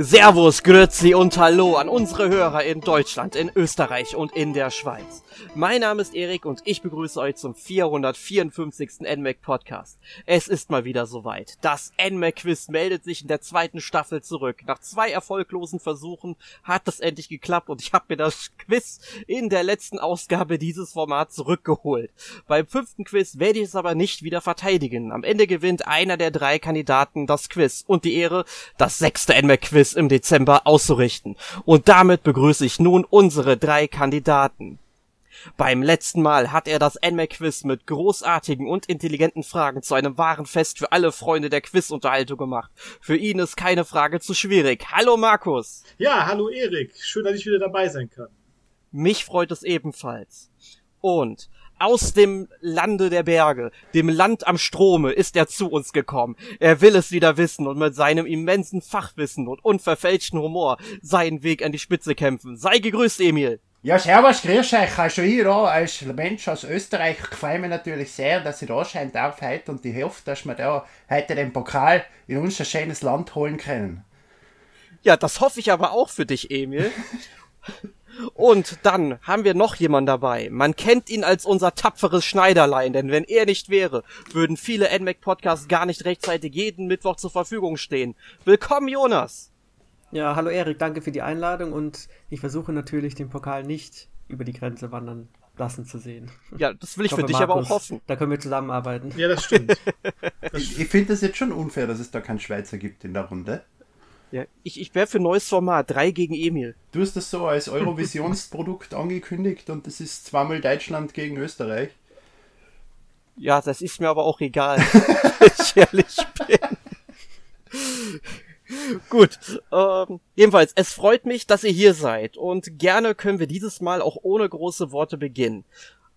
Servus, Grüezi und Hallo an unsere Hörer in Deutschland, in Österreich und in der Schweiz. Mein Name ist Erik und ich begrüße euch zum 454. NMAC Podcast. Es ist mal wieder soweit. Das NMAC Quiz meldet sich in der zweiten Staffel zurück. Nach zwei erfolglosen Versuchen hat es endlich geklappt und ich habe mir das Quiz in der letzten Ausgabe dieses Formats zurückgeholt. Beim fünften Quiz werde ich es aber nicht wieder verteidigen. Am Ende gewinnt einer der drei Kandidaten das Quiz und die Ehre, das sechste NMAC Quiz Quiz im Dezember auszurichten. Und damit begrüße ich nun unsere drei Kandidaten. Beim letzten Mal hat er das NMAC-Quiz mit großartigen und intelligenten Fragen zu einem wahren Fest für alle Freunde der Quizunterhaltung gemacht. Für ihn ist keine Frage zu schwierig. Hallo Markus. Ja, hallo Erik. Schön, dass ich wieder dabei sein kann. Mich freut es ebenfalls. Und aus dem Lande der Berge, dem Land am Strome, ist er zu uns gekommen. Er will es wieder wissen und mit seinem immensen Fachwissen und unverfälschten Humor seinen Weg an die Spitze kämpfen. Sei gegrüßt, Emil. Ja, servus, grüß euch. Also hier auch als Mensch aus Österreich freue mich natürlich sehr, dass ich da sein darf heute und ich hoffe, dass wir da heute den Pokal in unser schönes Land holen können. Ja, das hoffe ich aber auch für dich, Emil. Und dann haben wir noch jemanden dabei. Man kennt ihn als unser tapferes Schneiderlein, denn wenn er nicht wäre, würden viele NMAC Podcasts gar nicht rechtzeitig jeden Mittwoch zur Verfügung stehen. Willkommen, Jonas! Ja, hallo Erik, danke für die Einladung und ich versuche natürlich den Pokal nicht über die Grenze wandern lassen zu sehen. Ja, das will ich, ich für hoffe, dich Markus, aber auch hoffen. Da können wir zusammenarbeiten. Ja, das stimmt. ich, ich finde es jetzt schon unfair, dass es da keinen Schweizer gibt in der Runde. Ja, ich, ich wäre für neues Format, drei gegen Emil. Du hast das so als Eurovisionsprodukt angekündigt und das ist zweimal Deutschland gegen Österreich. Ja, das ist mir aber auch egal, wenn ich ehrlich bin. Gut, ähm, jedenfalls, es freut mich, dass ihr hier seid und gerne können wir dieses Mal auch ohne große Worte beginnen.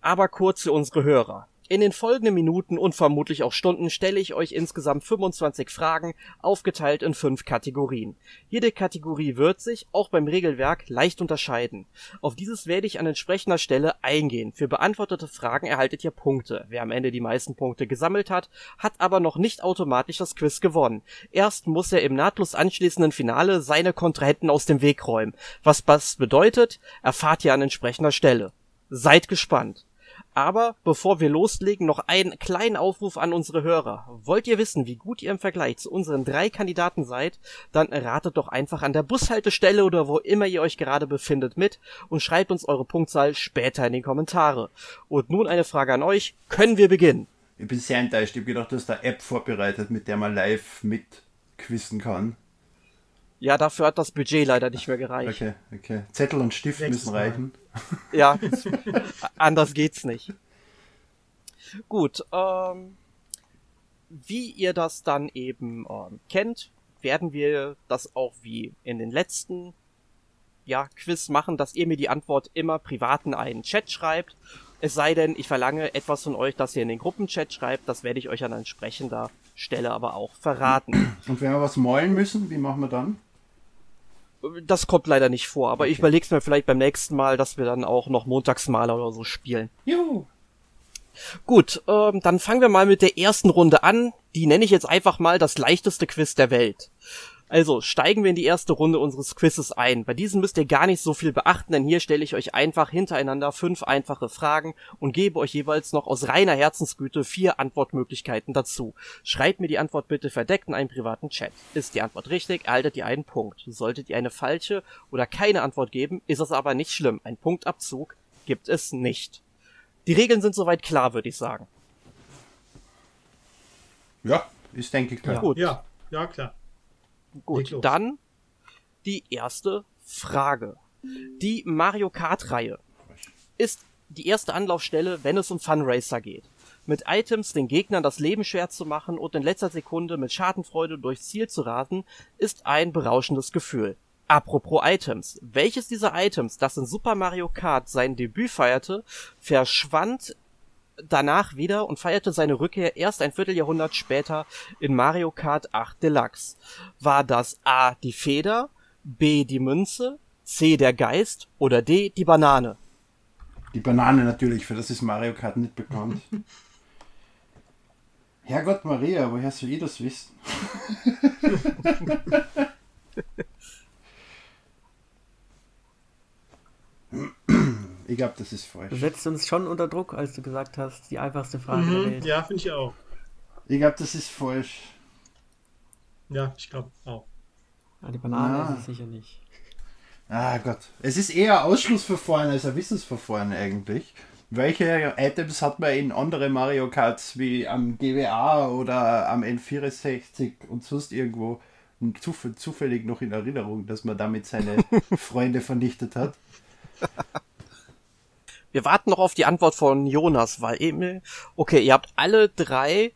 Aber kurz für unsere Hörer. In den folgenden Minuten und vermutlich auch Stunden stelle ich euch insgesamt 25 Fragen, aufgeteilt in fünf Kategorien. Jede Kategorie wird sich, auch beim Regelwerk, leicht unterscheiden. Auf dieses werde ich an entsprechender Stelle eingehen. Für beantwortete Fragen erhaltet ihr Punkte. Wer am Ende die meisten Punkte gesammelt hat, hat aber noch nicht automatisch das Quiz gewonnen. Erst muss er im nahtlos anschließenden Finale seine Kontrahenten aus dem Weg räumen. Was das bedeutet, erfahrt ihr an entsprechender Stelle. Seid gespannt. Aber bevor wir loslegen, noch einen kleinen Aufruf an unsere Hörer. Wollt ihr wissen, wie gut ihr im Vergleich zu unseren drei Kandidaten seid? Dann ratet doch einfach an der Bushaltestelle oder wo immer ihr euch gerade befindet mit und schreibt uns eure Punktzahl später in die Kommentare. Und nun eine Frage an euch. Können wir beginnen? Ich bin sehr enttäuscht. Ich habe gedacht, du hast eine App vorbereitet, mit der man live mitquissen kann. Ja, dafür hat das Budget leider nicht mehr gereicht. Okay, okay. Zettel und Stift Nächstes müssen reichen. Ja, anders geht's nicht. Gut, ähm, wie ihr das dann eben ähm, kennt, werden wir das auch wie in den letzten ja, Quiz machen, dass ihr mir die Antwort immer privat in einen Chat schreibt. Es sei denn, ich verlange etwas von euch, dass ihr in den Gruppenchat schreibt, das werde ich euch an entsprechender Stelle aber auch verraten. Und wenn wir was malen müssen, wie machen wir dann? Das kommt leider nicht vor, aber okay. ich überleg's mir vielleicht beim nächsten Mal, dass wir dann auch noch Montagsmaler oder so spielen. Juhu. Gut, ähm, dann fangen wir mal mit der ersten Runde an. Die nenne ich jetzt einfach mal das leichteste Quiz der Welt. Also steigen wir in die erste Runde unseres Quizzes ein. Bei diesem müsst ihr gar nicht so viel beachten, denn hier stelle ich euch einfach hintereinander fünf einfache Fragen und gebe euch jeweils noch aus reiner Herzensgüte vier Antwortmöglichkeiten dazu. Schreibt mir die Antwort bitte verdeckt in einen privaten Chat. Ist die Antwort richtig, erhaltet ihr einen Punkt. Solltet ihr eine falsche oder keine Antwort geben, ist es aber nicht schlimm. Ein Punktabzug gibt es nicht. Die Regeln sind soweit klar, würde ich sagen. Ja, ist denke ich klar. Ja, gut. ja, ja klar. Gut, dann die erste Frage. Die Mario Kart-Reihe ist die erste Anlaufstelle, wenn es um Funracer geht. Mit Items den Gegnern das Leben schwer zu machen und in letzter Sekunde mit Schadenfreude durchs Ziel zu rasen, ist ein berauschendes Gefühl. Apropos Items. Welches dieser Items, das in Super Mario Kart sein Debüt feierte, verschwand danach wieder und feierte seine Rückkehr erst ein Vierteljahrhundert später in Mario Kart 8 Deluxe. War das A die Feder, B die Münze, C der Geist oder D die Banane? Die Banane natürlich, für das ist Mario Kart nicht bekannt. Herrgott Maria, woher soll ich das wissen? hm. Ich glaube, das ist Du falsch. setzt uns schon unter Druck, als du gesagt hast, die einfachste Frage der Mhm, Welt. ja, finde ich auch. Ich glaube, das ist falsch. Ja, ich glaube auch. Ah, die Banane Ja. ist es sicher nicht. Ah Gott. Es ist eher ein Ausschlussverfahren als ein Wissensverfahren eigentlich. Welche Items hat man in andere Mario Karts wie am GWA oder am N64 und sonst irgendwo zuf- zufällig noch in Erinnerung, dass man damit seine Freunde vernichtet hat? Wir warten noch auf die Antwort von Jonas, weil Emil. Okay, ihr habt alle drei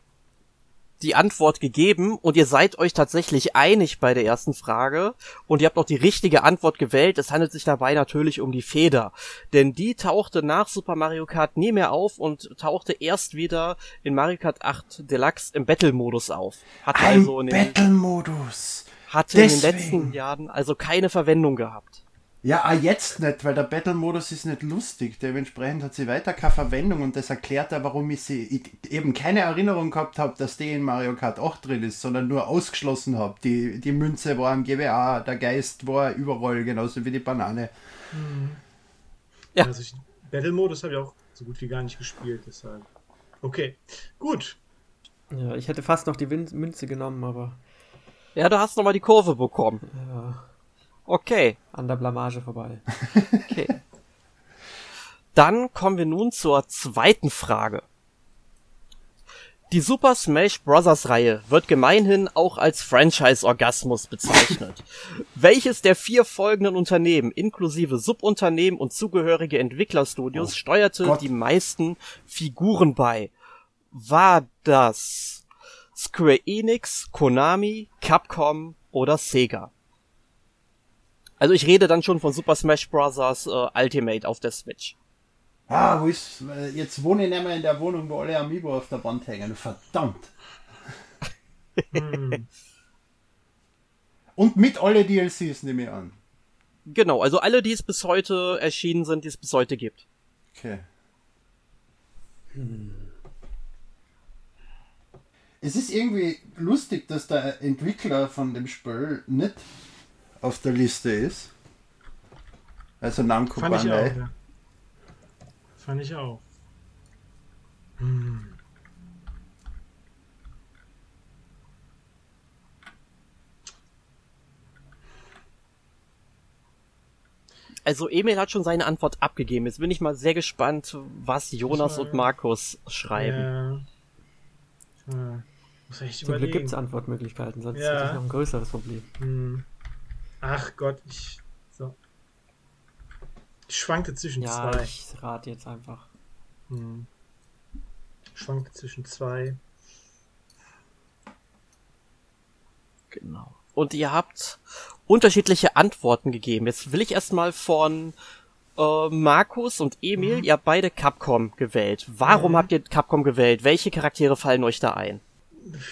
die Antwort gegeben und ihr seid euch tatsächlich einig bei der ersten Frage und ihr habt auch die richtige Antwort gewählt. Es handelt sich dabei natürlich um die Feder, denn die tauchte nach Super Mario Kart nie mehr auf und tauchte erst wieder in Mario Kart 8 Deluxe im Battle-Modus auf. Hatte Ein also in den, Battle-Modus! hatte in den deswegen. letzten Jahren also keine Verwendung gehabt. Ja, ah, jetzt nicht, weil der Battle-Modus ist nicht lustig. Dementsprechend hat sie weiter keine Verwendung und das erklärt auch, warum ich sie ich eben keine Erinnerung gehabt habe, dass die in Mario Kart 8 drin ist, sondern nur ausgeschlossen habe. Die, die Münze war im GWA, der Geist war überall, genauso wie die Banane. Ja. Also ich, Battle-Modus habe ich auch so gut wie gar nicht gespielt, deshalb. Okay, gut. Ja, ich hätte fast noch die Win Münze genommen, aber Ja, du hast nochmal die Kurve bekommen. ja, Okay. an der Blamage vorbei. Okay. Dann kommen wir nun zur zweiten Frage. Die Super Smash Bros. Reihe wird gemeinhin auch als Franchise-Orgasmus bezeichnet. Welches der vier folgenden Unternehmen inklusive Subunternehmen und zugehörige Entwicklerstudios Oh steuerte Gott. die meisten Figuren bei? War das Square Enix, Konami, Capcom oder Sega? Also ich rede dann schon von Super Smash Bros. Äh, Ultimate auf der Switch. Ah, wo ist, äh, jetzt wohne ich nicht mehr in der Wohnung, wo alle Amiibo auf der Wand hängen. Verdammt. Hm. Und mit alle DLCs nehme ich an. Genau, also alle, die es bis heute erschienen sind, die es bis heute gibt. Okay. Es ist irgendwie lustig, dass der Entwickler von dem Spiel nicht auf der Liste ist. Also Namco Fand ich auch, Bandai. ja. Fand ich auch. Hm. Also Emil hat schon seine Antwort abgegeben. Jetzt bin ich mal sehr gespannt, was Jonas und Markus schreiben. Ja. Ja. Muss echt Zum Glück überlegen. gibt es Antwortmöglichkeiten, sonst Ja. hätte ich noch ein größeres Problem. Hm. Ach Gott, ich. So. Ich schwankte zwischen Ja, zwei. ich rate jetzt einfach. Hm. Ich schwankte zwischen zwei. Genau. Und ihr habt unterschiedliche Antworten gegeben. Jetzt will ich erstmal von äh, Markus und Emil, ihr habt beide Capcom gewählt. Warum Mhm. habt ihr Capcom gewählt? Welche Charaktere fallen euch da ein?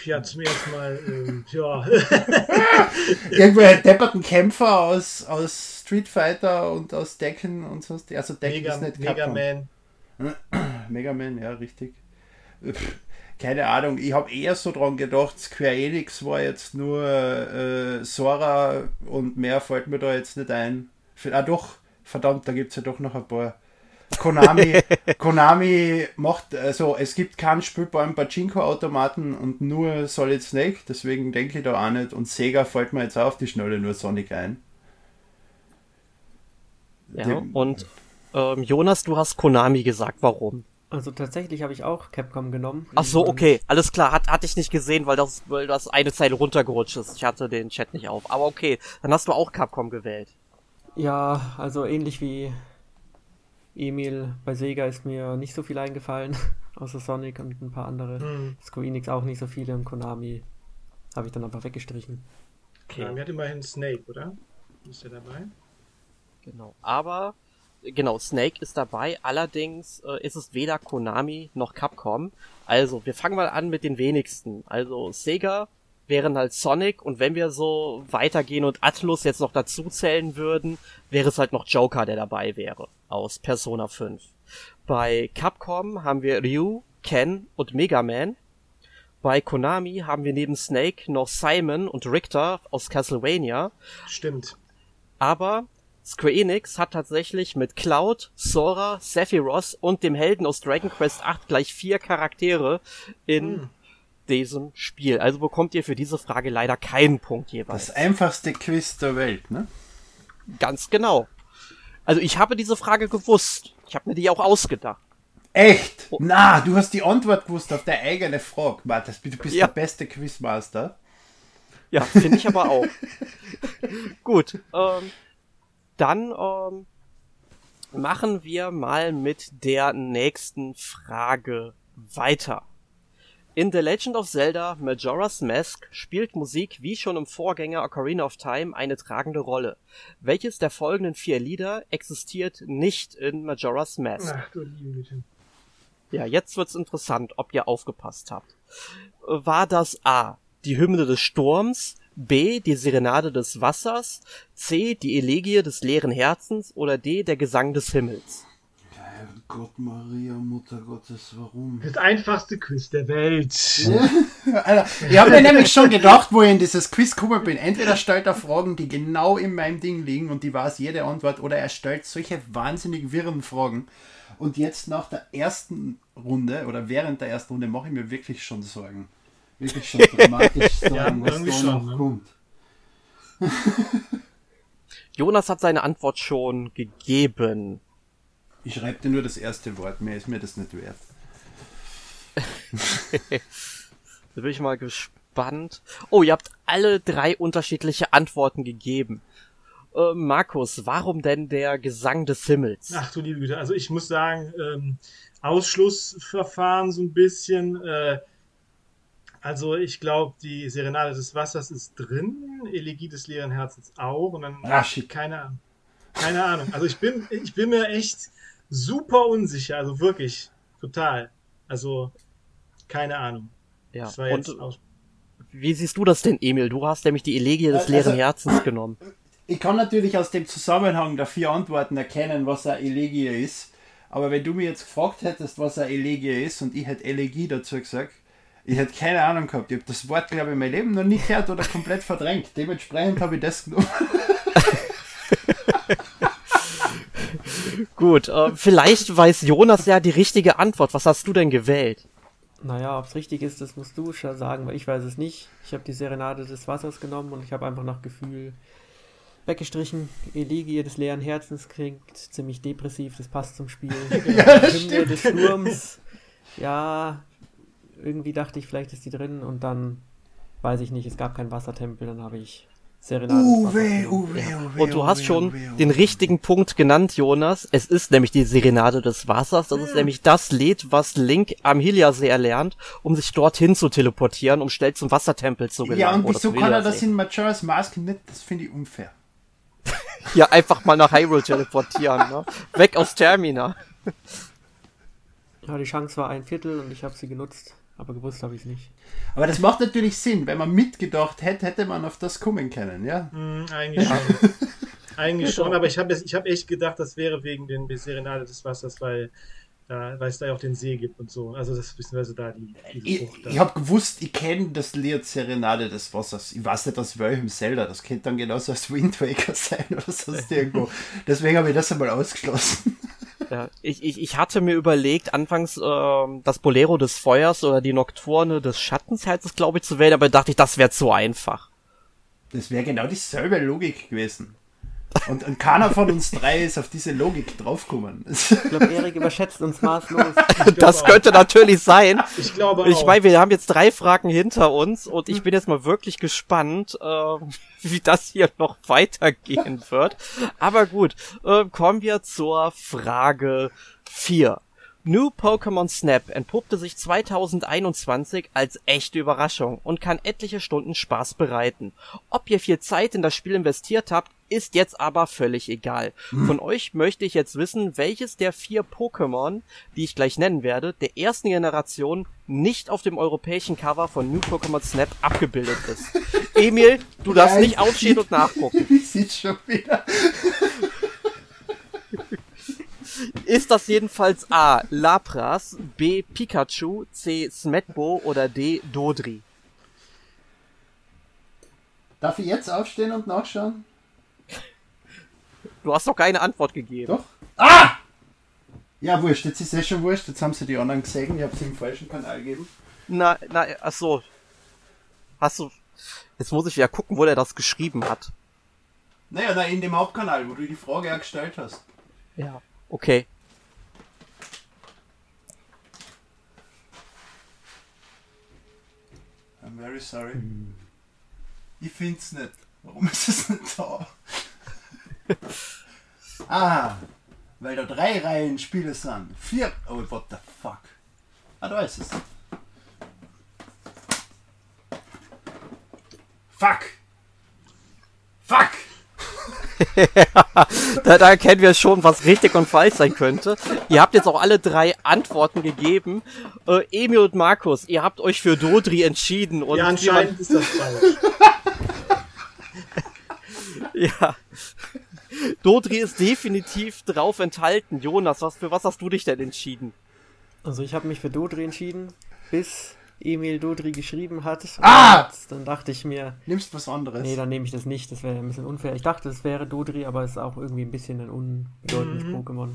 Ja, zum ersten Mal, ähm, ja. Irgendwelche depperten Kämpfer aus, aus Street Fighter und aus Decken und so. Also Decken Mega, ist nicht Mega Capcom. Man. Mega Man, ja, richtig. Pff, Keine Ahnung, ich habe eher so dran gedacht, Square Enix war jetzt nur äh, Sora und mehr fällt mir da jetzt nicht ein. Ah doch, verdammt, da gibt es ja doch noch ein paar. Konami, Konami macht, also es gibt keinen spielbaren Pachinko-Automaten und nur Solid Snake, deswegen denke ich da auch nicht. Und Sega fällt mir jetzt auf die Schnelle nur Sonic ein. Ja, Dem- und ähm, Jonas, du hast Konami gesagt. Warum? Also tatsächlich habe ich auch Capcom genommen. Ach so, okay, alles klar. Hat, hatte ich nicht gesehen, weil das, weil das eine Zeile runtergerutscht ist. Ich hatte den Chat nicht auf. Aber okay, dann hast du auch Capcom gewählt. Ja, also ähnlich wie Emil bei Sega ist mir nicht so viel eingefallen, außer Sonic und ein paar andere. Hm. Square Enix auch nicht so viele und Konami habe ich dann aber weggestrichen. Ja, mir hat immerhin Snake, oder? Ist der dabei? Genau. Aber, genau, Snake ist dabei. Allerdings äh, ist es weder Konami noch Capcom. Also, wir fangen mal an mit den wenigsten. Also, Sega wären halt Sonic und wenn wir so weitergehen und Atlus jetzt noch dazu zählen würden, wäre es halt noch Joker, der dabei wäre. Aus Persona 5. Bei Capcom haben wir Ryu, Ken und Mega Man. Bei Konami haben wir neben Snake noch Simon und Richter aus Castlevania. Stimmt. Aber Square Enix hat tatsächlich mit Cloud, Sora, Sephiroth und dem Helden aus Dragon Quest 8 gleich vier Charaktere in Hm. Diesem Spiel. Also bekommt ihr für diese Frage leider keinen Punkt jeweils. Das einfachste Quiz der Welt, ne? Ganz genau. Also ich habe diese Frage gewusst. Ich habe mir die auch ausgedacht. Echt? Na, du hast die Antwort gewusst auf deine eigene Frage. Mann, das, du bist Ja. der beste Quizmaster. Ja, finde ich aber auch. Gut, ähm, dann ähm, machen wir mal mit der nächsten Frage weiter. In The Legend of Zelda Majora's Mask spielt Musik wie schon im Vorgänger Ocarina of Time eine tragende Rolle. Welches der folgenden vier Lieder existiert nicht in Majora's Mask? Ach du liebe Güte. Ja, jetzt wird's interessant, ob ihr aufgepasst habt. War das A, die Hymne des Sturms, B, die Serenade des Wassers, C, die Elegie des leeren Herzens oder D, der Gesang des Himmels? Gott, Maria, Mutter Gottes, warum? Das einfachste Quiz der Welt. Alter, ich habe mir nämlich schon gedacht, wo ich in dieses Quiz gekommen bin. Entweder stellt er Fragen, die genau in meinem Ding liegen und die weiß jede Antwort, oder er stellt solche wahnsinnig wirren Fragen. Und jetzt nach der ersten Runde oder während der ersten Runde mache ich mir wirklich schon Sorgen. Wirklich schon dramatisch Sorgen, was irgendwie da schon, noch ne? kommt. Jonas hat seine Antwort schon gegeben. Ich schreibe dir nur das erste Wort, mehr ist mir das nicht wert. Da bin ich mal gespannt. Oh, ihr habt alle drei unterschiedliche Antworten gegeben. Äh, Markus, warum denn der Gesang des Himmels? Ach du liebe Güte. Also ich muss sagen, ähm, Ausschlussverfahren so ein bisschen. Äh, also ich glaube, die Serenade des Wassers ist drin, Elegie des leeren Herzens auch. Und dann shit. keine Ahnung. Keine Ahnung. Also ich bin, ich bin mir echt super unsicher. Also wirklich, total. Also keine Ahnung. Ja, Das war jetzt und aus wie siehst du das denn, Emil? Du hast nämlich die Elegie des Also- leeren Herzens genommen. Ich kann natürlich aus dem Zusammenhang der vier Antworten erkennen, was eine Elegie ist. Aber wenn du mir jetzt gefragt hättest, was eine Elegie ist und ich hätte Elegie dazu gesagt, ich hätte keine Ahnung gehabt. Ich habe das Wort, glaube ich, in meinem Leben noch nie gehört oder komplett verdrängt. Dementsprechend habe ich das genommen. Gut, äh, vielleicht weiß Jonas ja die richtige Antwort. Was hast du denn gewählt? Naja, ob es richtig ist, das musst du schon sagen, weil ich weiß es nicht. Ich habe die Serenade des Wassers genommen und ich habe einfach nach Gefühl weggestrichen. Elegie des leeren Herzens klingt ziemlich depressiv, das passt zum Spiel. Hymne des Sturms, ja, irgendwie dachte ich, vielleicht ist die drin und dann weiß ich nicht, es gab keinen Wassertempel, dann habe ich Serenade des Wassers genommen. Und du hast schon den richtigen Punkt genannt, Jonas. Es ist nämlich die Serenade des Wassers. Das ist nämlich das Lied, was Link am Hyliasee erlernt, um sich dorthin zu teleportieren, um schnell zum Wassertempel zu gelangen. Ja, und wieso kann er das in Majora's Mask nicht? Das finde ich unfair. Ja, einfach mal nach Hyrule teleportieren, ne? Weg aus Termina. Ja, die Chance war ein Viertel und ich habe sie genutzt, aber gewusst habe ich es nicht. Aber das macht natürlich Sinn. Wenn man mitgedacht hätte, hätte man auf das kommen können, ja? Hm, eigentlich schon. eigentlich schon, aber ich habe hab echt gedacht, das wäre wegen den Serenade des Wassers, weil, da, weil es da ja auch den See gibt und so. Also das beziehungsweise da die, diese Ich, da. ich habe gewusst, ich kenne das Lied Serenade des Wassers. Ich weiß nicht aus welchem Zelda. Das könnte dann genauso als Wind Waker sein oder sonst irgendwo. Deswegen habe ich das einmal ausgeschlossen. Ja, ich, ich, ich hatte mir überlegt, anfangs ähm, das Bolero des Feuers oder die Nocturne des Schattens heißt es, glaube ich, zu wählen, aber dachte ich, das wäre zu einfach. Das wäre genau dieselbe Logik gewesen. Und, und keiner von uns drei ist auf diese Logik draufgekommen. Ich glaube, Erik überschätzt uns maßlos. Das auch. könnte natürlich sein. Ich glaube Ich auch. meine, wir haben jetzt drei Fragen hinter uns und ich bin jetzt mal wirklich gespannt, äh, wie das hier noch weitergehen wird. Aber gut, äh, kommen wir zur Frage 4. New Pokémon Snap entpuppte sich 2021 als echte Überraschung und kann etliche Stunden Spaß bereiten. Ob ihr viel Zeit in das Spiel investiert habt, ist jetzt aber völlig egal. Von euch möchte ich jetzt wissen, welches der vier Pokémon, die ich gleich nennen werde, der ersten Generation nicht auf dem europäischen Cover von New Pokémon Snap abgebildet ist. Emil, du darfst Ja, nicht ich- aufstehen und nachgucken. Wie sieht's schon wieder? Ist das jedenfalls A. Lapras, B. Pikachu, C. Smetbo oder D. Dodri? Darf ich jetzt aufstehen und nachschauen? Du hast doch keine Antwort gegeben. Doch. Ah! Ja, wurscht, jetzt ist eh schon wurscht. Jetzt haben sie die anderen gesehen. Ich habe sie im falschen Kanal gegeben. Na, na, ach so. Hast du. Jetzt muss ich ja gucken, wo der das geschrieben hat. Naja, na, in dem Hauptkanal, wo du die Frage ja gestellt hast. Ja. Okay. I'm very sorry. Ich find's nicht. Warum ist es nicht da? ah, weil da drei Reihen Spiele sind. Vier. Oh, what the fuck. Ah, da ist es. Fuck. Fuck. Da, da erkennen wir schon, was richtig und falsch sein könnte. Ihr habt jetzt auch alle drei Antworten gegeben. Äh, Emil und Markus, ihr habt euch für Dodri entschieden. Und ja, anscheinend ist das falsch. Ja. Dodri ist definitiv drauf enthalten. Jonas, was, für was hast du dich denn entschieden? Also ich habe mich für Dodri entschieden, bis Emil Dodri geschrieben hat. Ah! Dann dachte ich mir, Nimmst was anderes. nee, dann nehme ich das nicht, das wäre ein bisschen unfair. Ich dachte, es wäre Dodri, aber es ist auch irgendwie ein bisschen ein unbedeutendes Pokémon.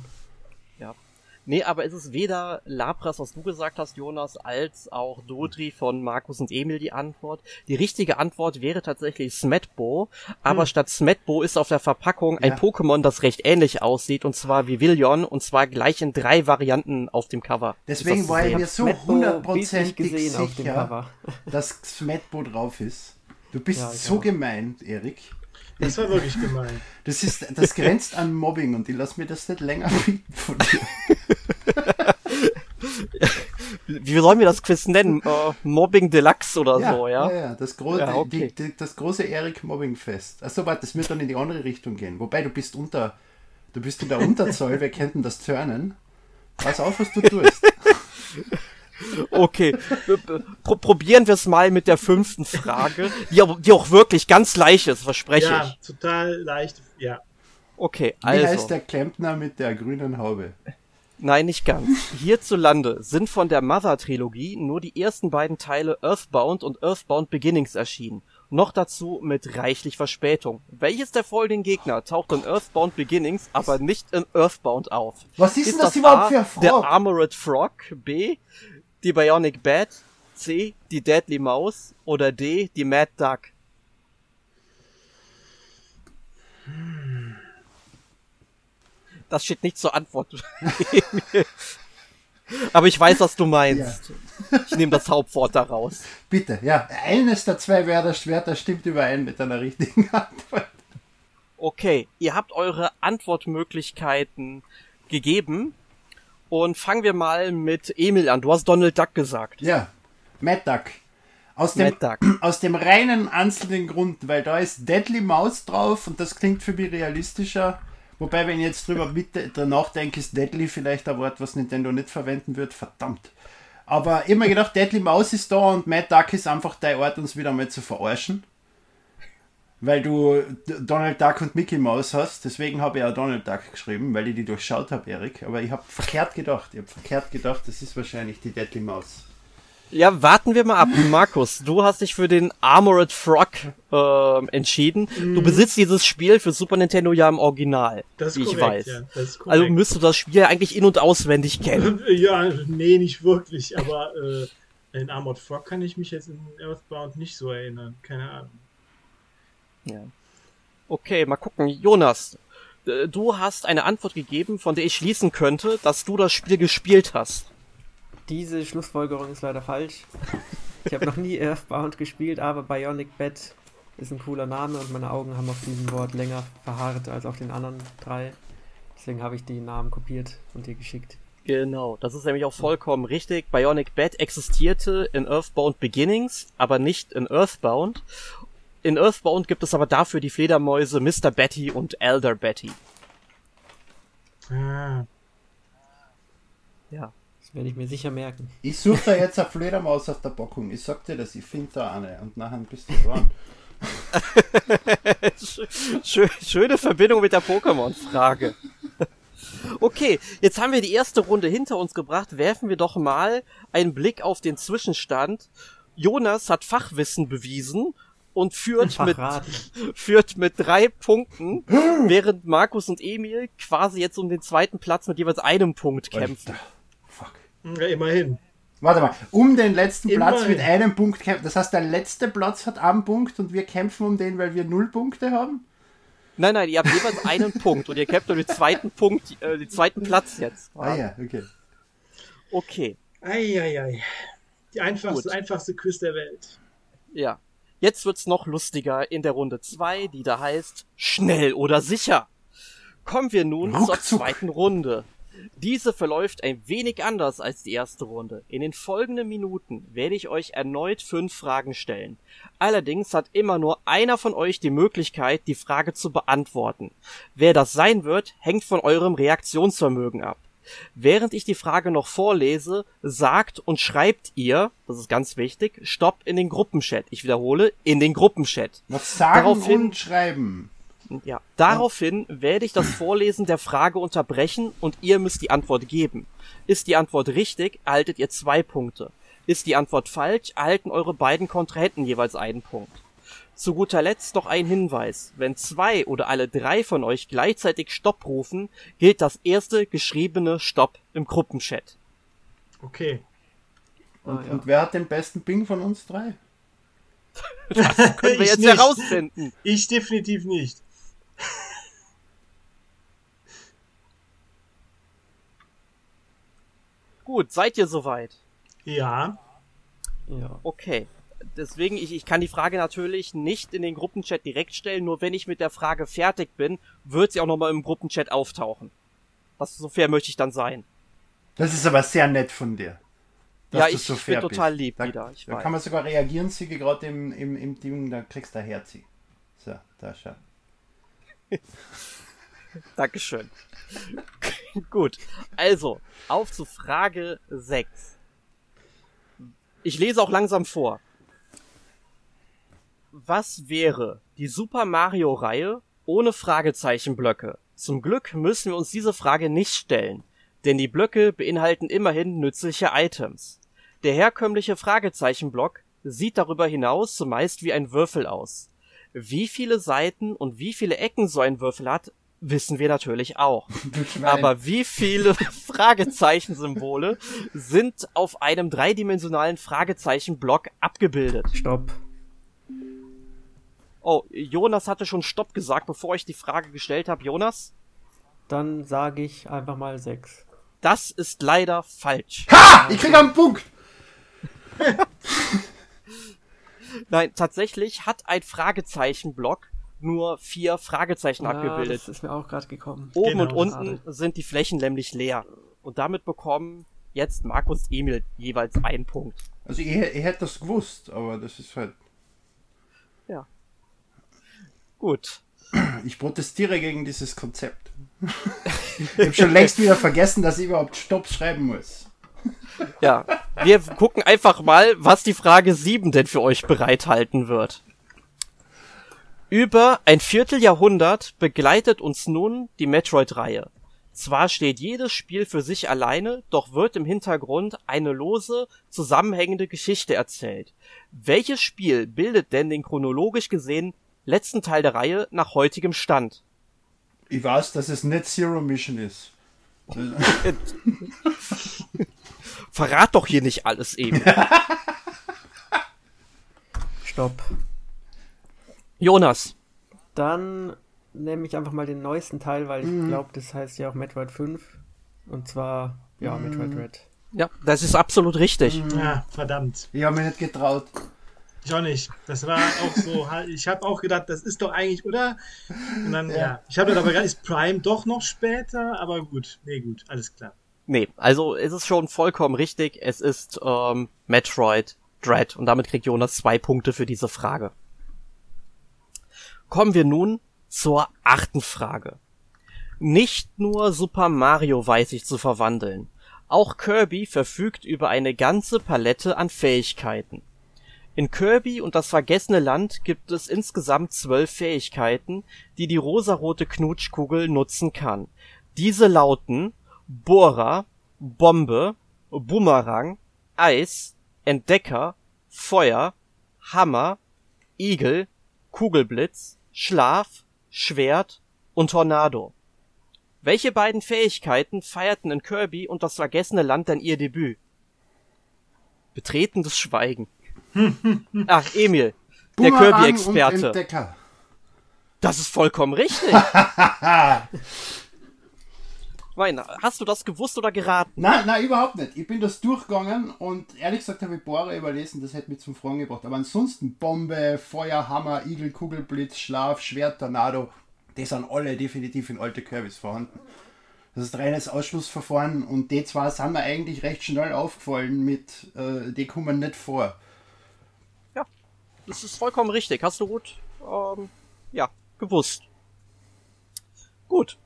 Nee, aber es ist weder Lapras, was du gesagt hast, Jonas, als auch Dodri von Markus und Emil die Antwort. Die richtige Antwort wäre tatsächlich Smetbo, aber statt Smetbo ist auf der Verpackung ein Ja. Pokémon, das recht ähnlich aussieht, und zwar Vivillon, und zwar gleich in drei Varianten auf dem Cover. Deswegen war ich mir so hundertprozentig bildlich gesehen auf dem sicher, Cover. dass Smetbo drauf ist. Du bist Ja, so gemein, Erik. Das war wirklich gemein. Das ist, das grenzt an Mobbing und ich lass mir das nicht länger bieten von dir. Wie sollen wir das Quiz nennen? Äh, Mobbing Deluxe oder so, ja? ja, ja, das, gro Ja, okay. die, die, das große Erik Mobbing Fest. Achso, warte, das wird dann in die andere Richtung gehen. Wobei du bist unter, du bist in der Unterzahl, wir könnten das turnen. Pass auf, was du tust. Okay, Pro probieren wir es mal mit der fünften Frage, die, auch- die auch wirklich ganz leicht ist, verspreche Ja, ich. total leicht. Ja. Okay, Wie also. heißt der Klempner mit der grünen Haube? Nein, nicht ganz. Hierzulande sind von der Mother-Trilogie nur die ersten beiden Teile Earthbound und Earthbound Beginnings erschienen. Noch dazu mit reichlich Verspätung. Welches der folgenden Gegner taucht in Earthbound Beginnings, aber nicht in Earthbound auf? Was ist, denn das überhaupt für ein Frog? Der Armored Frog, B, die Bionic Bat, C, die Deadly Mouse oder D, die Mad Duck? Das steht nicht zur Antwort. Aber ich weiß, was du meinst. Ich nehme das Hauptwort daraus. Bitte, ja. Eines der zwei Wörter stimmt überein mit einer richtigen Antwort. Okay, ihr habt eure Antwortmöglichkeiten gegeben. Und fangen wir mal mit Emil an. Du hast Donald Duck gesagt. Ja, Mad Duck. Aus dem, Mad Duck. aus dem reinen einzelnen Grund, weil da ist Deadly Mouse drauf und das klingt für mich realistischer. Wobei, wenn ich jetzt drüber mit, danach denke, ist Deadly vielleicht ein Wort, was Nintendo nicht verwenden wird. Verdammt. Aber immer gedacht, Deadly Mouse ist da und Mad Duck ist einfach der Ort, uns wieder mal zu verarschen. Weil du Donald Duck und Mickey Mouse hast. Deswegen habe ich auch Donald Duck geschrieben, weil ich die durchschaut habe, Erik. Aber ich habe verkehrt gedacht. Ich habe verkehrt gedacht, das ist wahrscheinlich die Deadly Mouse. Ja, warten wir mal ab. Markus, du hast dich für den Armored Frog ähm, entschieden. Du besitzt dieses Spiel für Super Nintendo ja im Original, Das ist wie ich korrekt, weiß. ja. Das ist. Also müsstest du das Spiel eigentlich in- und auswendig kennen. ja, nee, nicht wirklich, aber äh, in Armored Frog kann ich mich jetzt in Earthbound nicht so erinnern. Keine Ahnung. Ja. Okay, mal gucken. Jonas, äh, du hast eine Antwort gegeben, von der ich schließen könnte, dass du das Spiel gespielt hast. Diese Schlussfolgerung ist leider falsch. Ich habe noch nie Earthbound gespielt, aber Bionic Bat ist ein cooler Name und meine Augen haben auf diesem Wort länger verharrt als auf den anderen drei. Deswegen habe ich die Namen kopiert und dir geschickt. Genau, das ist nämlich auch vollkommen richtig. Bionic Bat existierte in Earthbound Beginnings, aber nicht in Earthbound. In Earthbound gibt es aber dafür die Fledermäuse Mr. Betty und Elder Betty. Ah, Ja. Das werde ich mir sicher merken. Ich suche da jetzt eine Fledermaus auf der Packung. Ich sag dir das, ich finde da eine und nachher bist du dran. Schö schöne Verbindung mit der Pokémon-Frage. Okay, jetzt haben wir die erste Runde hinter uns gebracht. Werfen wir doch mal einen Blick auf den Zwischenstand. Jonas hat Fachwissen bewiesen und führt mit, führt mit drei Punkten, während Markus und Emil quasi jetzt um den zweiten Platz mit jeweils einem Punkt kämpfen. Alter. Ja, immerhin. Warte mal, um den letzten Platz Immerhin. mit einem Punkt kämpfen. Das heißt, der letzte Platz hat einen Punkt und wir kämpfen um den, weil wir null Punkte haben? Nein, nein, ihr habt jeweils einen Punkt und ihr kämpft um den zweiten Punkt, äh, den zweiten Platz jetzt. Ah ja, okay. Okay, Eieiei. Die einfachste, Gut. einfachste Quiz der Welt. ja. Jetzt wird's noch lustiger in der Runde 2, die da heißt Schnell oder sicher. Kommen wir nun zur Ruckzuck. zweiten Runde. Diese verläuft ein wenig anders als die erste Runde. In den folgenden Minuten werde ich euch erneut fünf Fragen stellen. Allerdings hat immer nur einer von euch die Möglichkeit, die Frage zu beantworten. Wer das sein wird, hängt von eurem Reaktionsvermögen ab. Während ich die Frage noch vorlese, sagt und schreibt ihr, das ist ganz wichtig, Stopp in den Gruppenchat. Ich wiederhole, in den Gruppenchat. Noch sagen Daraufhin- und schreiben. Ja. Daraufhin werde ich das Vorlesen der Frage unterbrechen und ihr müsst die Antwort geben. Ist die Antwort richtig, erhaltet ihr zwei Punkte. Ist die Antwort falsch, erhalten eure beiden Kontrahenten jeweils einen Punkt. Zu guter Letzt noch ein Hinweis. Wenn zwei oder alle drei von euch gleichzeitig Stopp rufen, gilt das erste geschriebene Stopp im Gruppenchat. Okay. Und, Ah, ja. und wer hat den besten Ping von uns drei? Können wir jetzt nicht. herausfinden. Ich definitiv nicht. Gut, seid ihr soweit? Ja. Ja. Okay. Deswegen, ich, ich kann die Frage natürlich nicht in den Gruppenchat direkt stellen, nur wenn ich mit der Frage fertig bin, wird sie auch nochmal im Gruppenchat auftauchen. Das, so fair möchte ich dann sein. Das ist aber sehr nett von dir. dass Ja, du ich so bin fair total bist. lieb da, wieder, ich da weiß. kann man sogar reagieren, Siege, gerade im, im, im Ding, da kriegst du ein Herzi. So, da schau. Dankeschön. Gut. Also, auf zu Frage 6. Ich lese auch langsam vor. Was wäre die Super Mario Reihe ohne Fragezeichenblöcke? Zum Glück müssen wir uns diese Frage nicht stellen, denn die Blöcke beinhalten immerhin nützliche Items. Der herkömmliche Fragezeichenblock sieht darüber hinaus zumeist wie ein Würfel aus. Wie viele Seiten und wie viele Ecken so ein Würfel hat, wissen wir natürlich auch. Aber wie viele Fragezeichensymbole sind auf einem dreidimensionalen Fragezeichenblock abgebildet? Stopp. Oh, Jonas hatte schon Stopp gesagt, bevor ich die Frage gestellt habe. Jonas, Dann sage ich einfach mal 6. das ist leider falsch. ha! Ich krieg einen Punkt! Nein, tatsächlich hat ein Fragezeichenblock nur vier Fragezeichen Ja, abgebildet. das ist mir auch gerade gekommen. Oben Genau, und unten schade. sind die Flächen nämlich leer. Und damit bekommen jetzt Markus und Emil jeweils einen Punkt. Also ich, ich hätte das gewusst, aber das ist halt. Ja. Gut. Ich protestiere gegen dieses Konzept. ich habe schon längst wieder vergessen, dass ich überhaupt Stopp schreiben muss. Ja, wir gucken einfach mal, was die Frage 7 denn für euch bereithalten wird. Über ein Vierteljahrhundert begleitet uns nun die Metroid-Reihe. Zwar steht jedes Spiel für sich alleine, doch wird im Hintergrund eine lose, zusammenhängende Geschichte erzählt. Welches Spiel bildet denn den chronologisch gesehen letzten Teil der Reihe nach heutigem Stand? Ich weiß, dass es nicht Zero Mission ist. Verrat doch hier nicht alles eben. Stopp. Jonas, Dann nehme ich einfach mal den neuesten Teil, weil ich glaube, das heißt ja auch Metroid 5. Und zwar, ja, Metroid Red. ja, das ist absolut richtig. Ja, verdammt. Ich habe mich nicht getraut. Ich auch nicht. Das war auch so. Ich habe auch gedacht, das ist doch eigentlich, oder? Und dann, ja. Ich habe dann aber gedacht, ist Prime doch noch später, aber gut. Nee, gut, alles klar. Nee, also es ist schon vollkommen richtig. Es ist ähm, Metroid Dread und damit kriegt Jonas zwei Punkte für diese Frage. Kommen wir nun zur achten Frage. Nicht nur Super Mario weiß sich zu verwandeln. Auch Kirby verfügt über eine ganze Palette an Fähigkeiten. In Kirby und das vergessene Land gibt es insgesamt zwölf Fähigkeiten, die die rosarote Knutschkugel nutzen kann. Diese lauten Bohrer, Bombe, Bumerang, Eis, Entdecker, Feuer, Hammer, Igel, Kugelblitz, Schlaf, Schwert und Tornado. Welche beiden Fähigkeiten feierten in Kirby und das vergessene Land denn ihr Debüt? Betretendes Schweigen. Ach, Emil, der Kirby-Experte. Das ist vollkommen richtig. Meine, hast du das gewusst oder geraten? Nein, nein, überhaupt nicht. Ich bin das durchgegangen und ehrlich gesagt habe ich Bohrer überlesen, das hätte mich zum Fragen gebracht. Aber ansonsten Bombe, Feuer, Hammer, Igel, Kugelblitz, Schlaf, Schwert, Tornado, die sind alle definitiv in alte Kirbys vorhanden. Das ist reines Ausschlussverfahren und die zwei sind mir eigentlich recht schnell aufgefallen mit, äh, die kommen nicht vor. Das ist vollkommen richtig. Hast du gut, ähm, ja, gewusst. Gut.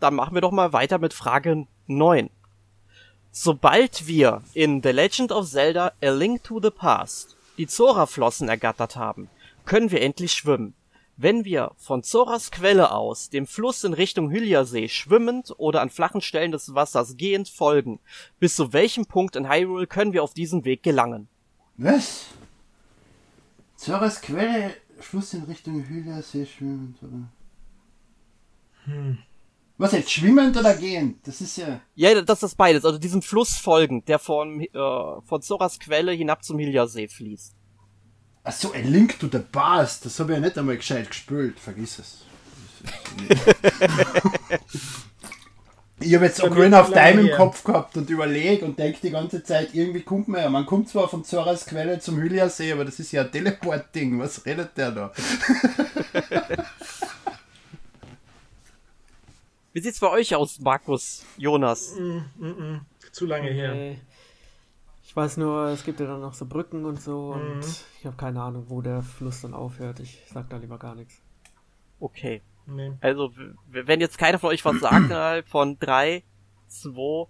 Dann machen wir doch mal weiter mit Frage 9. Sobald wir in The Legend of Zelda A Link to the Past die Zora-Flossen ergattert haben, können wir endlich schwimmen. Wenn wir von Zoras Quelle aus dem Fluss in Richtung Hyliasee schwimmend oder an flachen Stellen des Wassers gehend folgen, bis zu welchem Punkt in Hyrule können wir auf diesem Weg gelangen? Was? Zoras Quelle, Fluss in Richtung Hylia, See schwimmend, oder? Was jetzt, schwimmend oder gehend? Das ist ja. Ja, das ist beides. Also diesem Fluss folgend, der von, äh, von Zoras Quelle hinab zum Hyliasee fließt. Achso, ein Link to the Past. Das habe ich ja nicht einmal gescheit gespült. Vergiss es. Ich habe jetzt Ocarina of Time im. Kopf gehabt und überlege und denke die ganze Zeit, irgendwie kommt man ja. Man kommt zwar von Zoras Quelle zum Hyliasee, aber das ist ja ein Teleport-Ding. Was redet der da? Wie sieht's bei euch aus, Markus, Jonas? Zu lange her. Nee. Ich weiß nur, es gibt ja dann noch so Brücken und so und ich habe keine Ahnung, wo der Fluss dann aufhört. Ich sag da lieber gar nichts. Okay. Nee. Also, w- wenn jetzt keiner von euch was sagt, innerhalb von drei, zwei,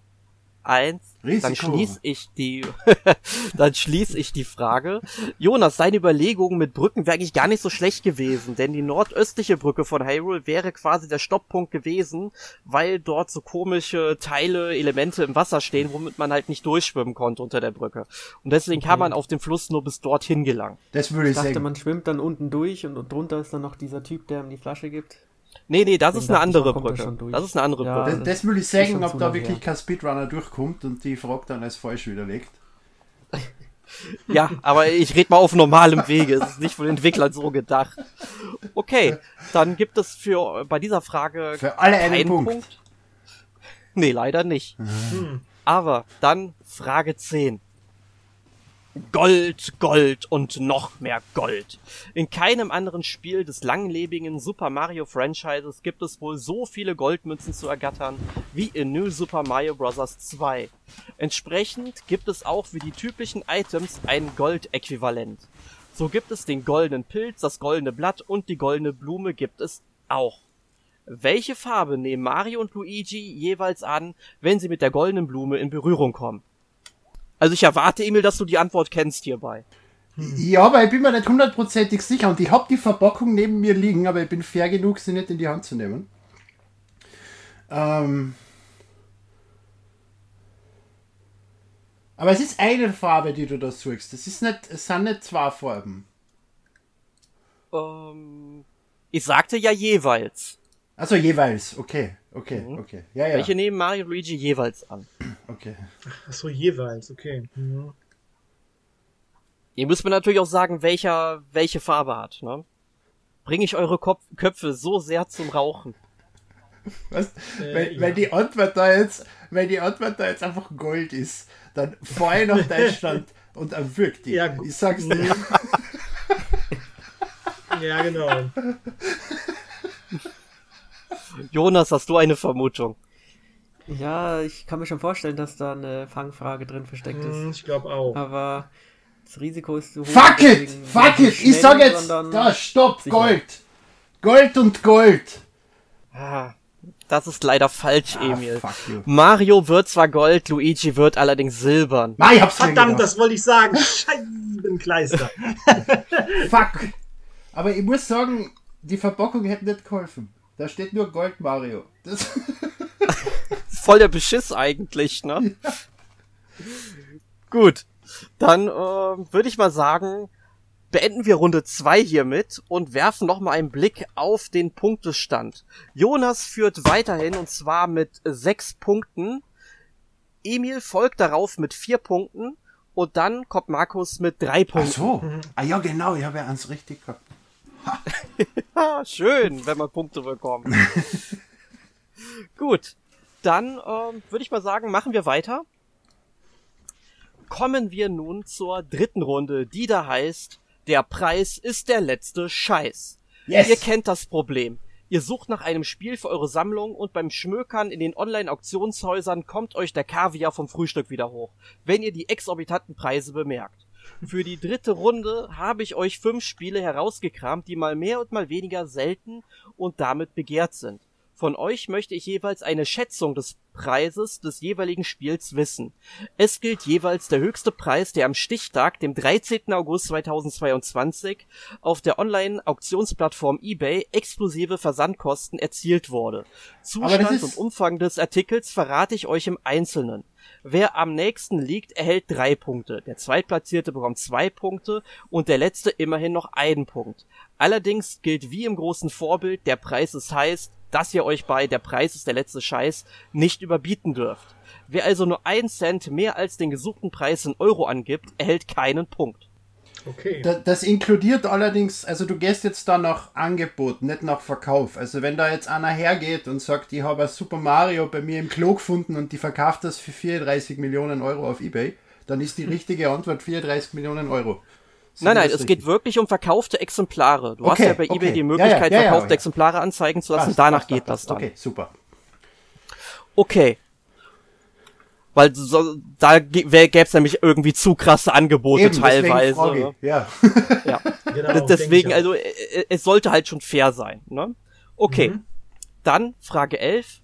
eins, dann Risiko. schließ ich die, dann schließ ich die Frage. Jonas, deine Überlegungen mit Brücken wäre eigentlich gar nicht so schlecht gewesen, denn die nordöstliche Brücke von Hyrule wäre quasi der Stopppunkt gewesen, weil dort so komische Teile, Elemente im Wasser stehen, womit man halt nicht durchschwimmen konnte unter der Brücke. Und deswegen kann man auf dem Fluss nur bis dorthin gelangen. Das würde Ich ich dachte, sagen. man schwimmt dann unten durch und, und drunter ist dann noch dieser Typ, der ihm die Flasche gibt. Nee, nee, das ist eine andere Brücke. Das ist eine andere Ja, Brücke. Das, das würde ich ist sagen, ob da wirklich kein Speedrunner durchkommt und die Frage dann als falsch widerlegt. Ja, aber ich rede mal auf normalem Wege. Es ist nicht von den Entwicklern so gedacht. Okay, dann gibt es für bei dieser Frage Für alle einen keinen Punkt. Punkt. Nee, leider nicht. Hm. Aber dann Frage 10. Gold, Gold und noch mehr Gold. In keinem anderen Spiel des langlebigen Super Mario Franchises gibt es wohl so viele Goldmünzen zu ergattern wie in New Super Mario Bros. 2. Entsprechend gibt es auch für die typischen Items ein Goldäquivalent. So gibt es den goldenen Pilz, das goldene Blatt und die goldene Blume gibt es auch. Welche Farbe nehmen Mario und Luigi jeweils an, wenn sie mit der goldenen Blume in Berührung kommen? Also ich erwarte, Emil, dass du die Antwort kennst hierbei. Ja, aber ich bin mir nicht hundertprozentig sicher und ich habe die Verpackung neben mir liegen, aber ich bin fair genug, sie nicht in die Hand zu nehmen. Ähm aber es ist eine Farbe, die du da suchst. Es, ist nicht, es sind nicht zwei Farben. Ähm, ich sagte ja jeweils. Also jeweils. Okay, okay, Mhm. okay. Ja, ja. Welche nehmen Mario und Luigi jeweils an? Okay. Achso, jeweils, okay. Mhm. Ihr müsst mir natürlich auch sagen, welcher welche Farbe hat. Ne? Bringe ich eure Kopf Köpfe so sehr zum Rauchen? Was? Äh, wenn, ja. wenn die Antwort da jetzt, wenn die Antwort da jetzt einfach Gold ist, dann ich nach Deutschland und erwürg die. Ja, gut. ich sag's dir. Ja, genau. Jonas, hast du eine Vermutung? Ja, ich kann mir schon vorstellen, dass da eine Fangfrage drin versteckt Hm, ist. Ich glaube auch. Aber das Risiko ist zu hoch. Fuck it! Fuck it! Ich sag jetzt, da, stopp, sicher. Gold! Gold und Gold! Ah, das ist leider falsch, Ah, Emil. fuck you. Mario wird zwar Gold, Luigi wird allerdings silbern. Nein, ich hab's Verdammt, das wollte ich sagen. Scheibenkleister. Fuck! Aber ich muss sagen, die Verpackung hätte nicht geholfen. Da steht nur Gold Mario. Das Voll der Beschiss eigentlich, ne? Gut, dann äh, würde ich mal sagen, beenden wir Runde zwei hiermit und werfen nochmal einen Blick auf den Punktestand. Jonas führt weiterhin und zwar mit sechs Punkten. Emil folgt darauf mit vier Punkten und dann kommt Markus mit drei Ach Punkten. so. Ah ja, genau, ich habe ja eins richtig gehabt. Ah, schön, wenn man Punkte bekommt. Gut, dann ähm, würde ich mal sagen, machen wir weiter. Kommen wir nun zur dritten Runde, die da heißt, der Preis ist der letzte Scheiß. Yes. Ihr kennt das Problem. Ihr sucht nach einem Spiel für eure Sammlung und beim Schmökern in den Online-Auktionshäusern kommt euch der Kaviar vom Frühstück wieder hoch, wenn ihr die exorbitanten Preise bemerkt. Für die dritte Runde habe ich euch fünf Spiele herausgekramt, die mal mehr und mal weniger selten und damit begehrt sind. Von euch möchte ich jeweils eine Schätzung des Preises des jeweiligen Spiels wissen. Es gilt jeweils der höchste Preis, der am Stichtag, dem 13. August 2022, auf der Online-Auktionsplattform eBay exklusive Versandkosten erzielt wurde. Zustand und Umfang des Artikels verrate ich euch im Einzelnen. Wer am nächsten liegt, erhält drei Punkte. Der Zweitplatzierte bekommt zwei Punkte und der Letzte immerhin noch einen Punkt. Allerdings gilt wie im großen Vorbild, der Preis ist heiß, dass ihr euch bei der Preis ist der letzte Scheiß nicht überbieten dürft. Wer also nur einen Cent mehr als den gesuchten Preis in Euro angibt, erhält keinen Punkt. Okay. Da, das inkludiert allerdings, also du gehst jetzt da nach Angebot, nicht nach Verkauf. Also wenn da jetzt einer hergeht und sagt, ich habe ein Super Mario bei mir im Klo gefunden und die verkauft das für 34 Millionen Euro auf Ebay, dann ist die richtige Antwort 34 Millionen Euro. Nein, nein, es geht wirklich um verkaufte Exemplare. Du hast Okay, ja bei eBay okay. die Ja, Möglichkeit, ja, ja, ja, verkaufte ja. Exemplare anzeigen zu lassen. Passt, Danach passt, geht passt. das dann. Okay, super. Okay. Weil so, da gäbe es nämlich irgendwie zu krasse Angebote Eben, teilweise. ne? Ja. Ja. Genau, Deswegen, also äh, es sollte halt schon fair sein. Ne? Okay, Mhm. dann Frage 11.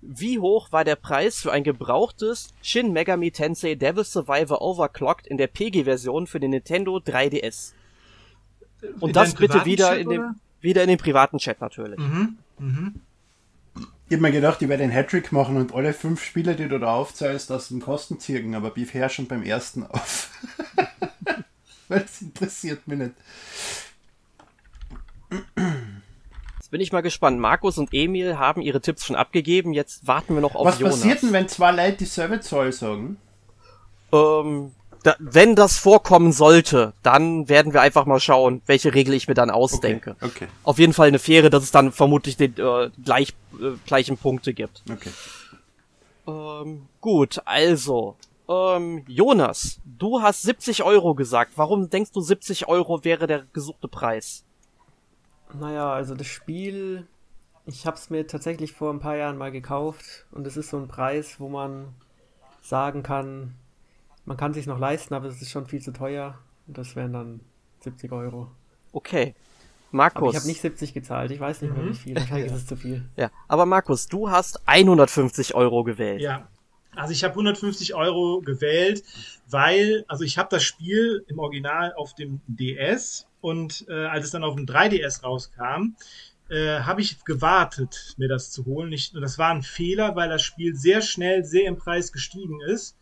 Wie hoch war der Preis für ein gebrauchtes Shin Megami Tensei Devil Survivor Overclocked in der PG-Version für den Nintendo 3DS? Und In das bitte wieder Chat, in dem oder? wieder in den privaten Chat natürlich. Mhm. Mhm. Ich hab mir gedacht, ich werde den Hattrick machen und alle fünf Spiele, die du da aufzählst, aus den Kosten zirken, aber ich hör schon beim ersten auf. Weil es interessiert mich nicht. Jetzt bin ich mal gespannt. Markus und Emil haben ihre Tipps schon abgegeben. Jetzt warten wir noch auf Was Jonas. passiert denn, wenn zwei Leute dieselbe Zahl sagen? Ähm, da, wenn das vorkommen sollte, dann werden wir einfach mal schauen, welche Regel ich mir dann ausdenke. Okay, Auf jeden Fall eine faire, dass es dann vermutlich den äh, gleich, äh, gleichen Punkte gibt. okay. Ähm, gut, also. Ähm, Jonas, du hast 70 Euro gesagt. Warum denkst du 70 Euro wäre der gesuchte Preis? Naja, also das Spiel, ich habe es mir tatsächlich vor ein paar Jahren mal gekauft und es ist so ein Preis, wo man sagen kann, man kann sich noch leisten, aber es ist schon viel zu teuer und das wären dann 70 Euro. Okay. Aber Markus. ich habe nicht 70 gezahlt, ich weiß nicht mehr wie viel, wahrscheinlich ist es zu viel. ja, aber Markus, du hast 150 Euro gewählt. Ja. Also ich habe 150 Euro gewählt, weil, also ich habe das Spiel im Original auf dem DS und äh, als es dann auf dem 3DS rauskam, äh, habe ich gewartet, mir das zu holen. Ich, das war ein Fehler, weil das Spiel sehr schnell sehr im Preis gestiegen ist.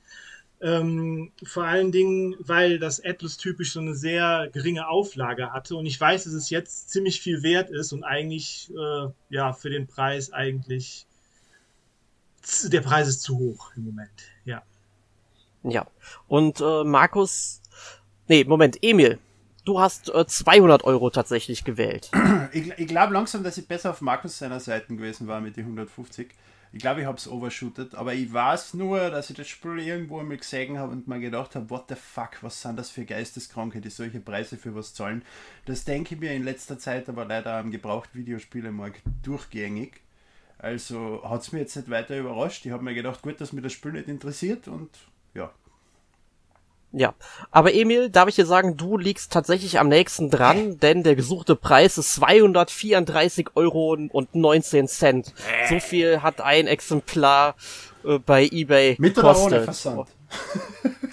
Ähm, vor allen Dingen, weil das Atlus typisch so eine sehr geringe Auflage hatte und ich weiß, dass es jetzt ziemlich viel wert ist und eigentlich äh, ja für den Preis eigentlich der Preis ist zu hoch im Moment. Ja. Ja. Und äh, Markus, nee, Moment, Emil, du hast äh, 200 Euro tatsächlich gewählt. Ich, ich glaube langsam, dass ich besser auf Markus seiner Seite gewesen war mit den 150. Ich glaube, ich habe es overshootet, aber ich weiß nur, dass ich das Spiel irgendwo einmal gesehen habe und mir gedacht habe, what the fuck, was sind das für Geisteskranke, die solche Preise für was zahlen. Das denke ich mir in letzter Zeit aber leider am Gebraucht-Videospielemarkt durchgängig. Also hat es mir jetzt nicht weiter überrascht. Ich habe mir gedacht, gut, dass mir das Spiel nicht interessiert und ja. Ja. Aber Emil, darf ich dir sagen, du liegst tatsächlich am nächsten dran, denn der gesuchte Preis ist 234 Euro und 19 Cent. So viel hat ein Exemplar äh, bei eBay Mit oder ohne gekostet. Versand.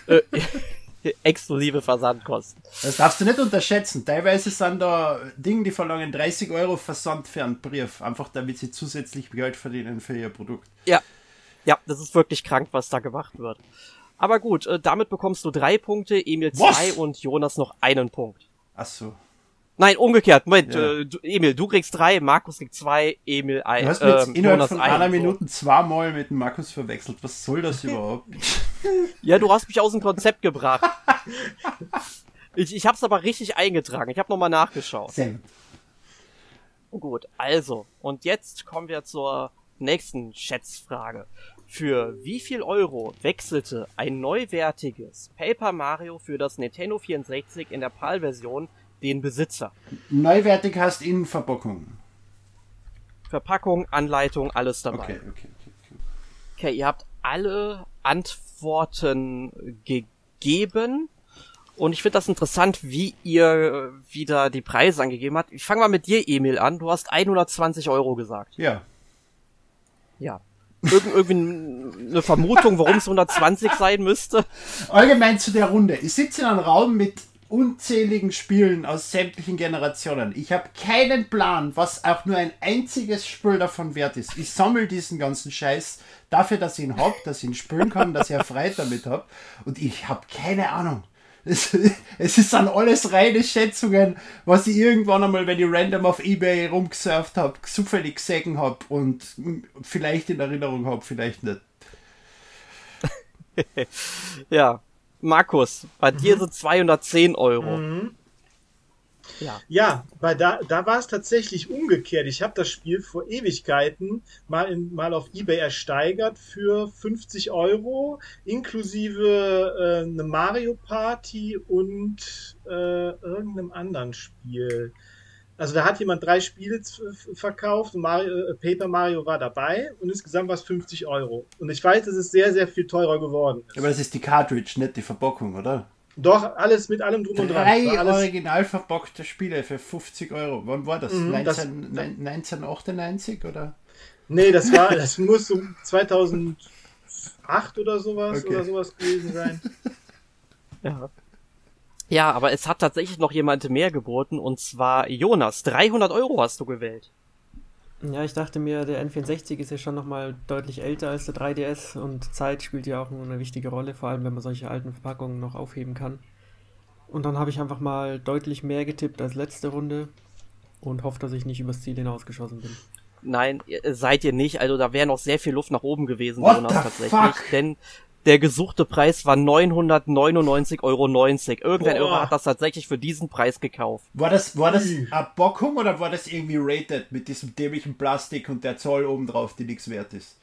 Äh, exklusive Versandkosten. Das darfst du nicht unterschätzen. Teilweise sind da Dinge, die verlangen 30 Euro Versand für einen Brief, einfach damit sie zusätzlich Geld verdienen für ihr Produkt. Ja. Ja, das ist wirklich krank, was da gemacht wird. Aber gut, äh, damit bekommst du drei Punkte, Emil Was? zwei und Jonas noch einen Punkt. Ach so. Nein, umgekehrt. Moment, Ja. äh, du, Emil, du kriegst drei, Markus kriegt zwei, Emil ein. Du hast mir jetzt ähm, innerhalb Jonas von ein. einer So. Minute zweimal mit dem Markus verwechselt. Was soll das überhaupt? Ja, du hast mich aus dem Konzept gebracht. ich, ich hab's aber richtig eingetragen. Ich habe nochmal nachgeschaut. Sehr gut. Gut, also, und jetzt kommen wir zur nächsten Schätzfrage. Für wie viel Euro wechselte ein neuwertiges Paper Mario für das Nintendo 64 in der PAL-Version den Besitzer? Neuwertig heißt Innenverpackung. Verpackung, Anleitung, alles dabei. Okay, okay, okay. okay. Okay, ihr habt alle Antworten gegeben. Und ich finde das interessant, wie ihr äh, wieder die Preise angegeben habt. Ich fange mal mit dir, Emil, an. Du hast 120 Euro gesagt. Ja. Ja. Irgend, irgendwie eine Vermutung, warum es 120 sein müsste? Allgemein zu der Runde. Ich sitze in einem Raum mit unzähligen Spielen aus sämtlichen Generationen. Ich habe keinen Plan, was auch nur ein einziges Spiel davon wert ist. Ich sammle diesen ganzen Scheiß dafür, dass ich ihn hab, dass ich ihn spielen kann, dass ich Freude damit hab. Und ich habe keine Ahnung. Es, es ist dann alles reine Schätzungen, was ich irgendwann einmal, wenn ich random auf Ebay rumgesurft habe, zufällig gesehen habe und vielleicht in Erinnerung habe, vielleicht nicht. Ja. Markus, bei dir sind 210 Euro. Mhm. Ja. Ja, weil da, da war es tatsächlich umgekehrt. Ich habe das Spiel vor Ewigkeiten mal, in, mal auf Ebay ersteigert für 50 Euro, inklusive äh, eine Mario Party und äh, irgendeinem anderen Spiel. Also da hat jemand drei Spiele verkauft und Mario, äh, Paper Mario war dabei und insgesamt war es 50 Euro. Und ich weiß, dass es sehr, sehr viel teurer geworden ist. Aber das ist die Cartridge, nicht die Verpackung, oder? Doch, alles mit allem drum und dran. Drei original verpackte Spiele für 50 Euro. Wann war das? Mhm, 19, das- nein- 1998 oder? Nee, das war, das muss so 2008 oder sowas Okay. oder sowas gewesen sein. Ja. Ja, aber es hat tatsächlich noch jemand mehr geboten und zwar Jonas. 300 Euro hast du gewählt. Ja, ich dachte mir, der N64 ist ja schon nochmal deutlich älter als der 3DS und Zeit spielt ja auch eine wichtige Rolle, vor allem wenn man solche alten Verpackungen noch aufheben kann. Und dann habe ich einfach mal deutlich mehr getippt als letzte Runde und hoffe, dass ich nicht übers Ziel hinausgeschossen bin. Nein, seid ihr nicht. Also da wäre noch sehr viel Luft nach oben gewesen, What Jonas, the tatsächlich. fuck? Denn der gesuchte Preis war 999,90 Euro. Irgendein Boah. Euro hat das tatsächlich für diesen Preis gekauft. War das, war das eine Packung oder war das irgendwie rated mit diesem dämlichen Plastik und der Zoll oben drauf, die nichts wert ist?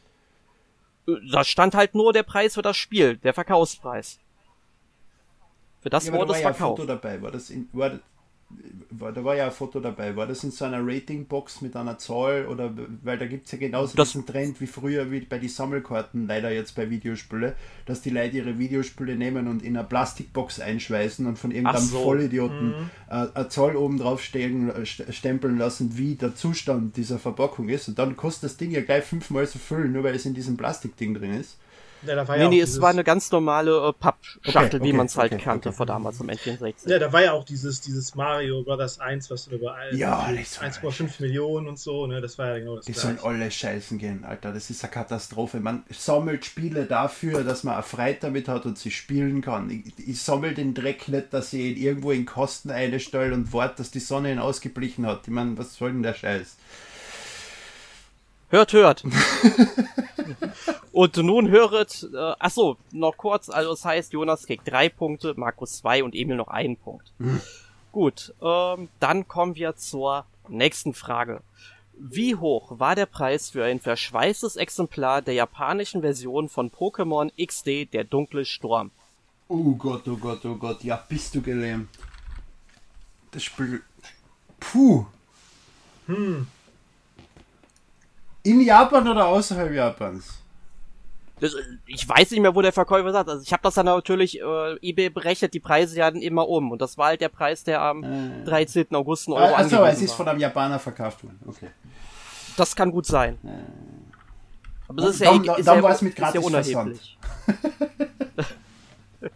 Da stand halt nur der Preis für das Spiel, der Verkaufspreis. Für das Ja, wurde war es ja ein verkauft. Foto dabei. War das in, war, war, da war ja ein Foto dabei. War das in so einer Ratingbox mit einer Zahl oder weil da gibt es ja genauso Das- diesen Trend wie früher wie bei die Sammelkarten, leider jetzt bei Videospiele, dass die Leute ihre Videospiele nehmen und in eine Plastikbox einschweißen und von irgendeinem so. Vollidioten äh, eine Zahl oben drauf stehen, äh, st- stempeln lassen, wie der Zustand dieser Verpackung ist. Und dann kostet das Ding ja gleich fünfmal so viel, nur weil es in diesem Plastikding drin ist. Ja, da war Nee, ja, nee, es war eine ganz normale äh, Pappschachtel, Okay, wie okay, man es halt okay, kannte okay. vor damals im N64. ja, da war ja auch dieses, dieses Mario Brothers 1, was über Ja, nicht so 1,5 Millionen und so, ne? Das war ja genau das Die sollen alle scheißen gehen, Alter. Das ist eine Katastrophe. Man sammelt Spiele dafür, dass man eine Freude damit hat und sie spielen kann. Ich, ich sammle den Dreck nicht, dass ich ihn irgendwo in Kosten einstelle und warte, dass die Sonne ihn ausgeblichen hat. Ich meine, was soll denn der Scheiß? Hört, hört. und nun höret, äh, ach so, noch kurz, also das heißt, Jonas kriegt drei Punkte, Markus zwei und Emil noch einen Punkt. Gut, ähm, dann kommen wir zur nächsten Frage. Wie hoch war der Preis für ein verschweißtes Exemplar der japanischen Version von Pokémon XD, der dunkle Sturm? Oh Gott, oh Gott, oh Gott. Ja, bist du gelähmt. Das Spiel. Puh. Hm. In Japan oder außerhalb Japans? Das, äh, ich weiß nicht mehr, wo der Verkäufer sagt. Also ich habe das dann natürlich, äh, eBay berechnet die Preise ja dann immer um. Und das war halt der Preis, der am Äh. 13. August ein Euro Ah, Achso, angewiesen es ist war. von einem Japaner verkauft worden. Okay. Das kann gut sein. Aber das ist Dann- ja, ist dann ja, war's mit gratis unerheblich.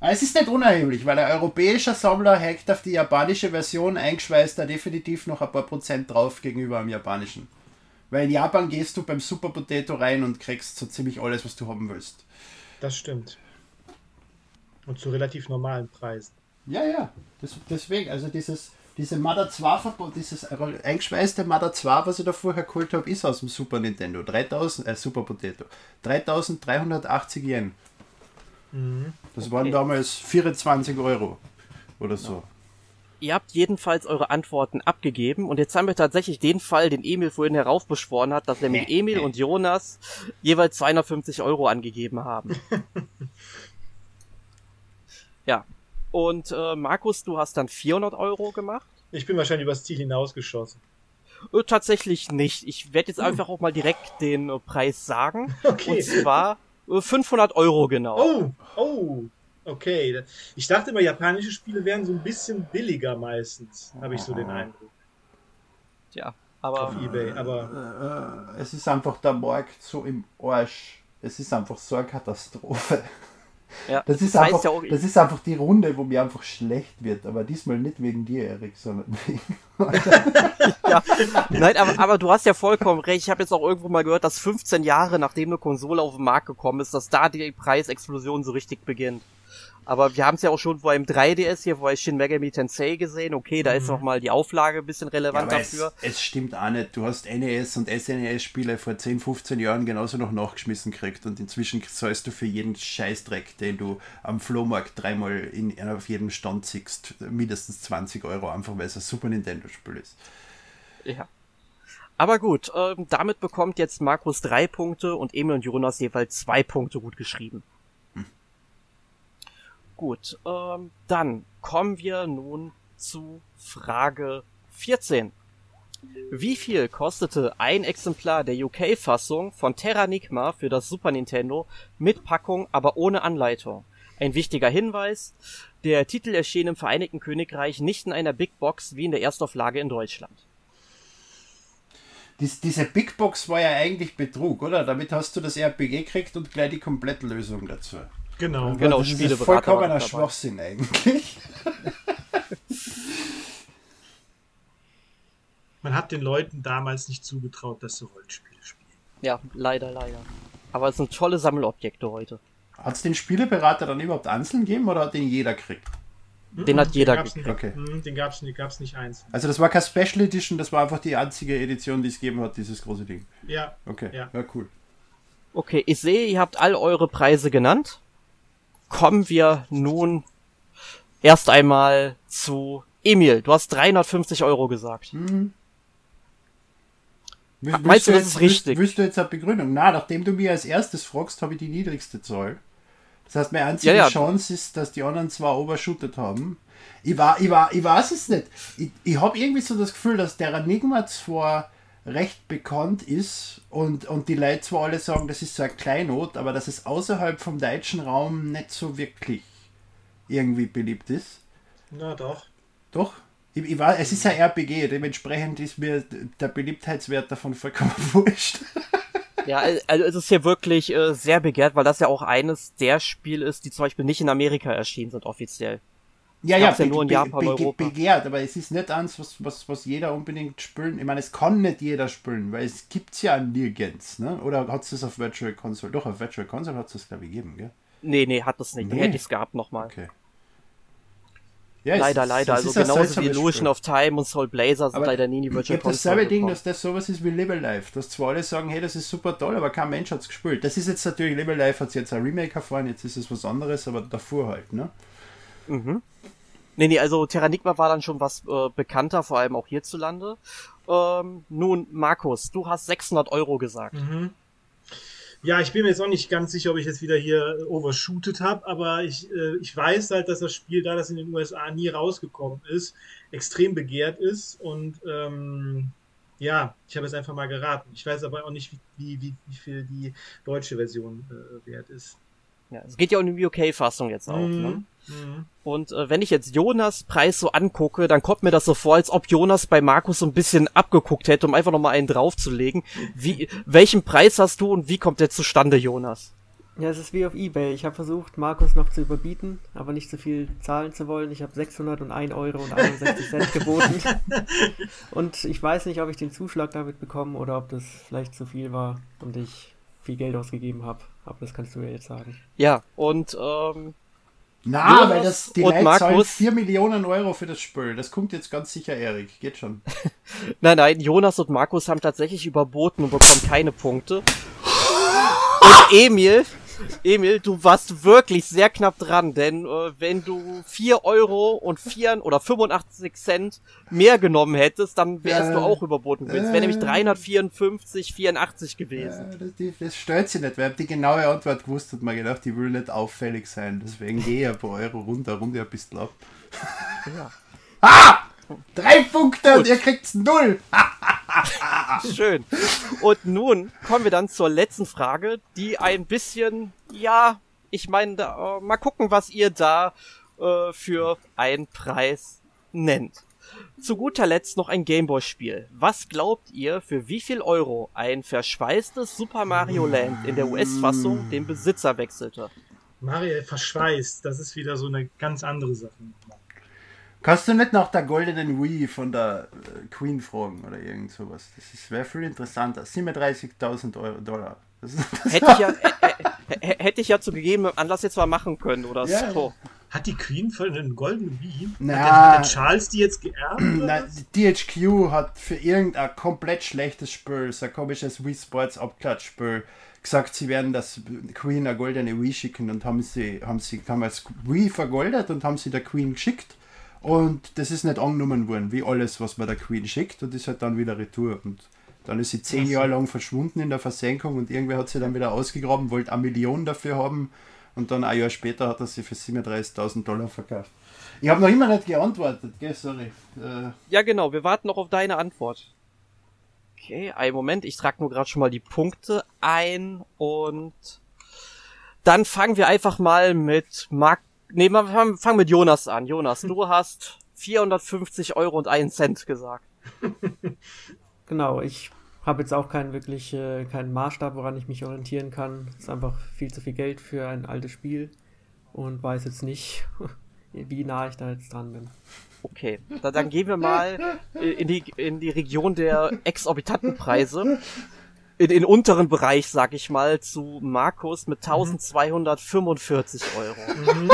Es ist nicht unerheblich, weil ein europäischer Sammler hackt auf die japanische Version eingeschweißt da definitiv noch ein paar Prozent drauf gegenüber am japanischen. Weil in Japan gehst du beim Super Potato rein und kriegst so ziemlich alles, was du haben willst. Das stimmt. Und zu relativ normalen Preisen. Ja, ja. Das, deswegen, also dieses, diese Mother 2 Verbot, dieses eingeschweißte Mother 2, was ich da vorher geholt habe, ist aus dem Super Nintendo. 3000, äh, Super Potato. 3380 Yen. Mhm. Das okay. waren damals 24 Euro oder so. Ja. Ihr habt jedenfalls eure Antworten abgegeben und jetzt haben wir tatsächlich den Fall, den Emil vorhin heraufbeschworen hat, dass nämlich Emil und Jonas jeweils 250 Euro angegeben haben. ja. Und äh, Markus, du hast dann 400 Euro gemacht? Ich bin wahrscheinlich übers Ziel hinausgeschossen. Äh, tatsächlich nicht. Ich werde jetzt hm. einfach auch mal direkt den äh, Preis sagen. Okay. Und zwar äh, 500 Euro genau. Oh, oh. Okay, ich dachte immer, japanische Spiele wären so ein bisschen billiger meistens, habe ich so den Eindruck. Ja, aber. Auf Ebay, aber. Äh, äh, es ist einfach der Markt so im Arsch. Es ist einfach so eine Katastrophe. Ja, das, ist einfach, ja das ist einfach die Runde, wo mir einfach schlecht wird. Aber diesmal nicht wegen dir, Erik, sondern wegen. ja. Nein, aber, aber du hast ja vollkommen recht. Ich habe jetzt auch irgendwo mal gehört, dass 15 Jahre nachdem eine Konsole auf den Markt gekommen ist, dass da die Preisexplosion so richtig beginnt. Aber wir haben es ja auch schon vor einem 3DS hier, vor Shin Megami Tensei gesehen. Okay, da mhm. ist noch mal die Auflage ein bisschen relevant ja, dafür. Es, es, stimmt auch nicht. Du hast NES und SNES-Spiele vor 10, 15 Jahren genauso noch nachgeschmissen gekriegt und inzwischen zahlst du für jeden Scheißdreck, den du am Flohmarkt dreimal in, auf jedem Stand siehst, mindestens 20 Euro, einfach weil es ein Super Nintendo-Spiel ist. Ja. Aber gut, äh, damit bekommt jetzt Markus drei Punkte und Emil und Jonas jeweils zwei Punkte gut geschrieben. Gut, ähm, dann kommen wir nun zu Frage 14. Wie viel kostete ein Exemplar der UK-Fassung von Terranigma für das Super Nintendo mit Packung, aber ohne Anleitung? Ein wichtiger Hinweis, der Titel erschien im Vereinigten Königreich nicht in einer Big Box wie in der Erstauflage in Deutschland. Dies, diese Big Box war ja eigentlich Betrug, oder? Damit hast du das RPG gekriegt und gleich die Komplettlösung dazu. Genau, genau das ist vollkommener Schwachsinn eigentlich. Man hat den Leuten damals nicht zugetraut, dass sie Rollenspiele spielen. Ja, leider, leider. Aber es sind tolle Sammelobjekte heute. Hat es den Spieleberater dann überhaupt einzeln gegeben oder hat den jeder gekriegt? Den mhm, hat jeder gekriegt. Nicht, okay. Mhm, den gab es gab's nicht eins. Also das war kein Special Edition, das war einfach die einzige Edition, die es gegeben hat, dieses große Ding. Ja. Okay, ja, ja cool. Okay, ich sehe, ihr habt all eure Preise genannt kommen wir nun erst einmal zu Emil. Du hast 350 Euro gesagt. Mhm. Willst, Meinst du, das ist richtig? Willst, willst du jetzt eine Begründung? Na, nachdem du mir als erstes fragst, habe ich die niedrigste Zahl. Das heißt, meine einzige ja, ja. Chance ist, dass die anderen zwei overshootet haben. Ich, war, ich, war, ich weiß es nicht. Ich, ich habe irgendwie so das Gefühl, dass der Enigma zwar recht bekannt ist und, und die Leute zwar alle sagen, das ist so ein Kleinod, aber dass es außerhalb vom deutschen Raum nicht so wirklich irgendwie beliebt ist. Na doch. Doch? Ich, ich war, es ist ein RPG, dementsprechend ist mir der Beliebtheitswert davon vollkommen wurscht. Ja, also es ist hier wirklich äh, sehr begehrt, weil das ja auch eines der Spiele ist, die zum Beispiel nicht in Amerika erschienen sind offiziell. Ja, ja, ja nur in Japan, be Europa. begehrt, aber es ist nicht eins, was, was, was jeder unbedingt spielen. Ich meine, es kann nicht jeder spielen, weil es gibt es ja nirgends, ne? Oder hat es das auf Virtual Console? Doch, auf Virtual Console hat es das, glaube ich, gegeben, gell? Nee, nee, hat es nicht. Nee. Hätte ich es gehabt nochmal. Okay. Ja, leider, ist, leider. Also genauso wie Illusion of Time und Soul Blazer sind aber leider nie in die Virtual Console. dasselbe Ding, dass das sowas ist wie Live Life. Dass zwar alle sagen, hey, das ist super toll, aber kein Mensch hat es gespielt. Das ist jetzt natürlich, Live Life hat jetzt ein Remake erfahren, jetzt ist es was anderes, aber davor halt, ne? Mhm. Nee, nee, also Terranigma war dann schon was äh, bekannter, vor allem auch hierzulande. Ähm, nun, Markus, du hast 600 Euro gesagt. Mhm. Ja, ich bin mir jetzt auch nicht ganz sicher, ob ich jetzt wieder hier overshootet habe, aber ich, äh, ich weiß halt, dass das Spiel, da das in den USA nie rausgekommen ist, extrem begehrt ist und ähm, ja, ich habe es einfach mal geraten. Ich weiß aber auch nicht, wie, wie, wie viel die deutsche Version äh, wert ist. Ja, es geht ja um die UK-Fassung jetzt auch. Mhm. Ne? Mhm. Und äh, wenn ich jetzt Jonas Preis so angucke, dann kommt mir das so vor, als ob Jonas bei Markus so ein bisschen abgeguckt hätte, um einfach nochmal einen draufzulegen. Wie, welchen Preis hast du und wie kommt der zustande, Jonas? Ja, es ist wie auf Ebay. Ich habe versucht, Markus noch zu überbieten, aber nicht so viel zahlen zu wollen. Ich habe 601 Euro und 61 Cent geboten. und ich weiß nicht, ob ich den Zuschlag damit bekomme oder ob das vielleicht zu viel war und ich viel Geld ausgegeben habe. Aber das kannst du ja jetzt sagen. Ja, und ähm, Na, Jonas weil das, die und Leute zahlen Markus- 4 Millionen Euro für das Spiel. Das kommt jetzt ganz sicher, Erik. Geht schon. Nein, nein, Jonas und Markus haben tatsächlich überboten und bekommen keine Punkte. Und Emil, Emil, du warst wirklich sehr knapp dran, denn äh, wenn du 4 Euro und 4 oder 85 Cent mehr genommen hättest, dann wärst Äh, du auch überboten gewesen. Es wäre nämlich 354, 84 gewesen. Ja, das, die, das stört sie nicht, weil ich die genaue Antwort gewusst und mir gedacht, ich will nicht auffällig sein. Deswegen gehe ich ein paar Euro runter, runter ein bisschen ab. Ja. Ah! Drei Punkte und ihr kriegt's null! Schön. Und nun kommen wir dann zur letzten Frage, die ein bisschen, ja, ich meine, da, äh, mal gucken, was ihr da äh, für einen Preis nennt. Zu guter Letzt noch ein Gameboy-Spiel. Was glaubt ihr, für wie viel Euro ein verschweißtes Super Mario Land in der US-Fassung den Besitzer wechselte? Mario verschweißt, das ist wieder so eine ganz andere Sache. Kannst du nicht nach der goldenen Wii von der äh, Queen fragen oder irgend sowas? Das wäre viel interessanter. 37.000 Euro Dollar. Das ist, Hätte ich ja, äh, äh, hätte ich ja zu gegebenem Anlass jetzt mal machen können oder Ja. so. Hat die Queen von den goldenen Wii? Na. Hat, der, hat der Charles die jetzt geerbt? was? DHQ hat für irgendein komplett schlechtes Spiel, so ein komisches Wii Sports Abklatschspiel, gesagt, sie werden das Queen eine goldene Wii schicken und haben sie, haben sie damals Wii vergoldet und haben sie der Queen geschickt. Und das ist nicht angenommen worden, wie alles, was man der Queen schickt, und ist halt dann wieder retour. Und dann ist sie zehn Jahre lang verschwunden in der Versenkung und irgendwer hat sie dann wieder ausgegraben, wollte eine Million dafür haben und dann ein Jahr später hat er sie für 37.000 Dollar verkauft. Ich habe noch immer nicht geantwortet, gell, sorry. Äh, Ja, genau, wir warten noch auf deine Antwort. Okay, einen Moment, ich trage nur gerade schon mal die Punkte ein und dann fangen wir einfach mal mit Mark. Nee, wir fangen fangen mit Jonas an. Jonas, du hast 450 Euro und einen Cent gesagt. Genau, ich habe jetzt auch keinen wirklich äh, keinen Maßstab, woran ich mich orientieren kann. Es ist einfach viel zu viel Geld für ein altes Spiel und weiß jetzt nicht, wie nah ich da jetzt dran bin. Okay, da, dann gehen wir mal in die, in die Region der exorbitanten Preise. In den unteren Bereich, sag ich mal, zu Markus mit 1245 Euro. Mhm.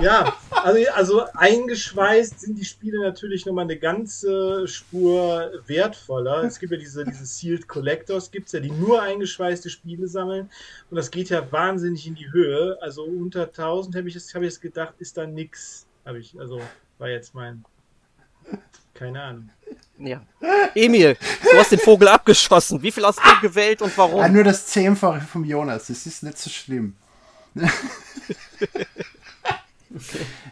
Ja, also, also eingeschweißt sind die Spiele natürlich nochmal eine ganze Spur wertvoller. Es gibt ja diese, diese Sealed Collectors, gibt's ja, die nur eingeschweißte Spiele sammeln. Und das geht ja wahnsinnig in die Höhe. Also unter 1000 habe ich, jetzt- hab ich jetzt gedacht, ist da nix. Habe ich, also war jetzt mein. Keine Ahnung. Ja. Emil, du hast den Vogel abgeschossen. Wie viel hast du gewählt und warum? nur das Zehnfache vom Jonas, das ist nicht so schlimm.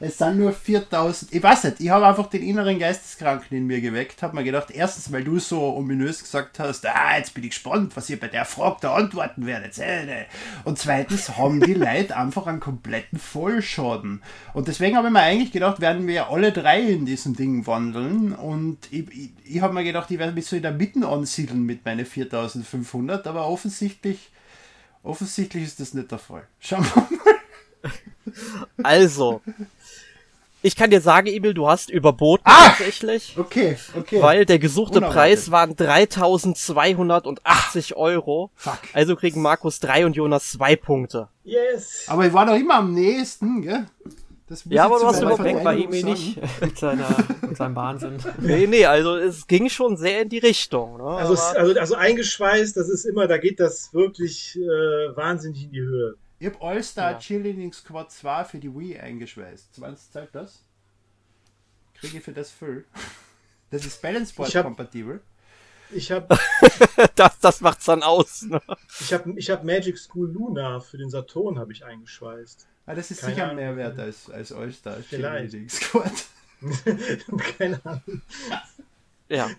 Es sind nur 4000. Ich weiß nicht, ich habe einfach den inneren Geisteskranken in mir geweckt. Habe mir gedacht, erstens, weil du so ominös gesagt hast, ah, jetzt bin ich gespannt, was ihr bei der Frage da antworten werdet. Ne. Und zweitens haben die Leute einfach einen kompletten Vollschaden. Und deswegen habe ich mir eigentlich gedacht, werden wir alle drei in diesem Ding wandeln. Und ich, ich, ich habe mir gedacht, ich werde mich so in der Mitte ansiedeln mit meinen 4500, aber offensichtlich. Offensichtlich ist das nicht der Fall. Schauen wir mal. Also, ich kann dir sagen, Emil, du hast überboten Ah! tatsächlich. Okay, okay. Weil der gesuchte Unerwartet. Preis waren 3280 Euro. Fuck. Also kriegen Markus drei und Jonas zwei Punkte. Yes! Aber ich war doch immer am nächsten, gell? Ja, aber du hast Weg bei Emil nicht mit, seiner, mit seinem Wahnsinn. Nee, nee, also es ging schon sehr in die Richtung. Ne? Also, also, also eingeschweißt, das ist immer, da geht das wirklich äh, wahnsinnig in die Höhe. Ich hab All-Star Ja. Cheerleading Squad 2 für die Wii eingeschweißt. 20 Zeit das? Kriege ich für das Füll? Das ist Balance Board Ich hab- kompatibel. Ich habe das, das macht's dann aus. Ne? ich hab, ich hab Magic School Luna für den Saturn habe ich eingeschweißt. Ah, das ist Keine sicher Ahnung. mehr wert als, als All-Star. Cheerleading Squad. Keine Ahnung. Ja.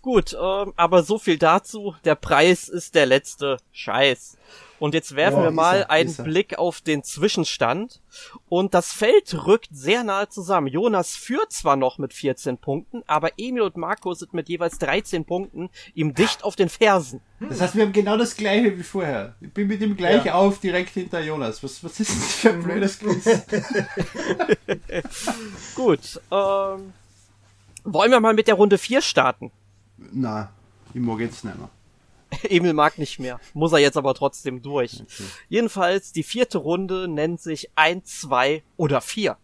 Gut, ähm, aber so viel dazu. Der Preis ist der letzte Scheiß. Und jetzt werfen Ja, wir mal er, einen. Blick auf den Zwischenstand. Und das Feld rückt sehr nahe zusammen. Jonas führt zwar noch mit 14 Punkten, aber Emil und Marco sind mit jeweils 13 Punkten ihm dicht auf den Fersen. Das heißt, wir haben genau das gleiche wie vorher. Ich bin mit ihm gleich Ja. auf, direkt hinter Jonas. Was, was ist das für ein blödes Quiz? Gut, ähm, wollen wir mal mit der Runde 4 starten? Na, ich mag jetzt nicht mehr. Emil mag nicht mehr. Muss er jetzt aber trotzdem durch. Okay. Jedenfalls, die vierte Runde nennt sich 1, 2 oder 4.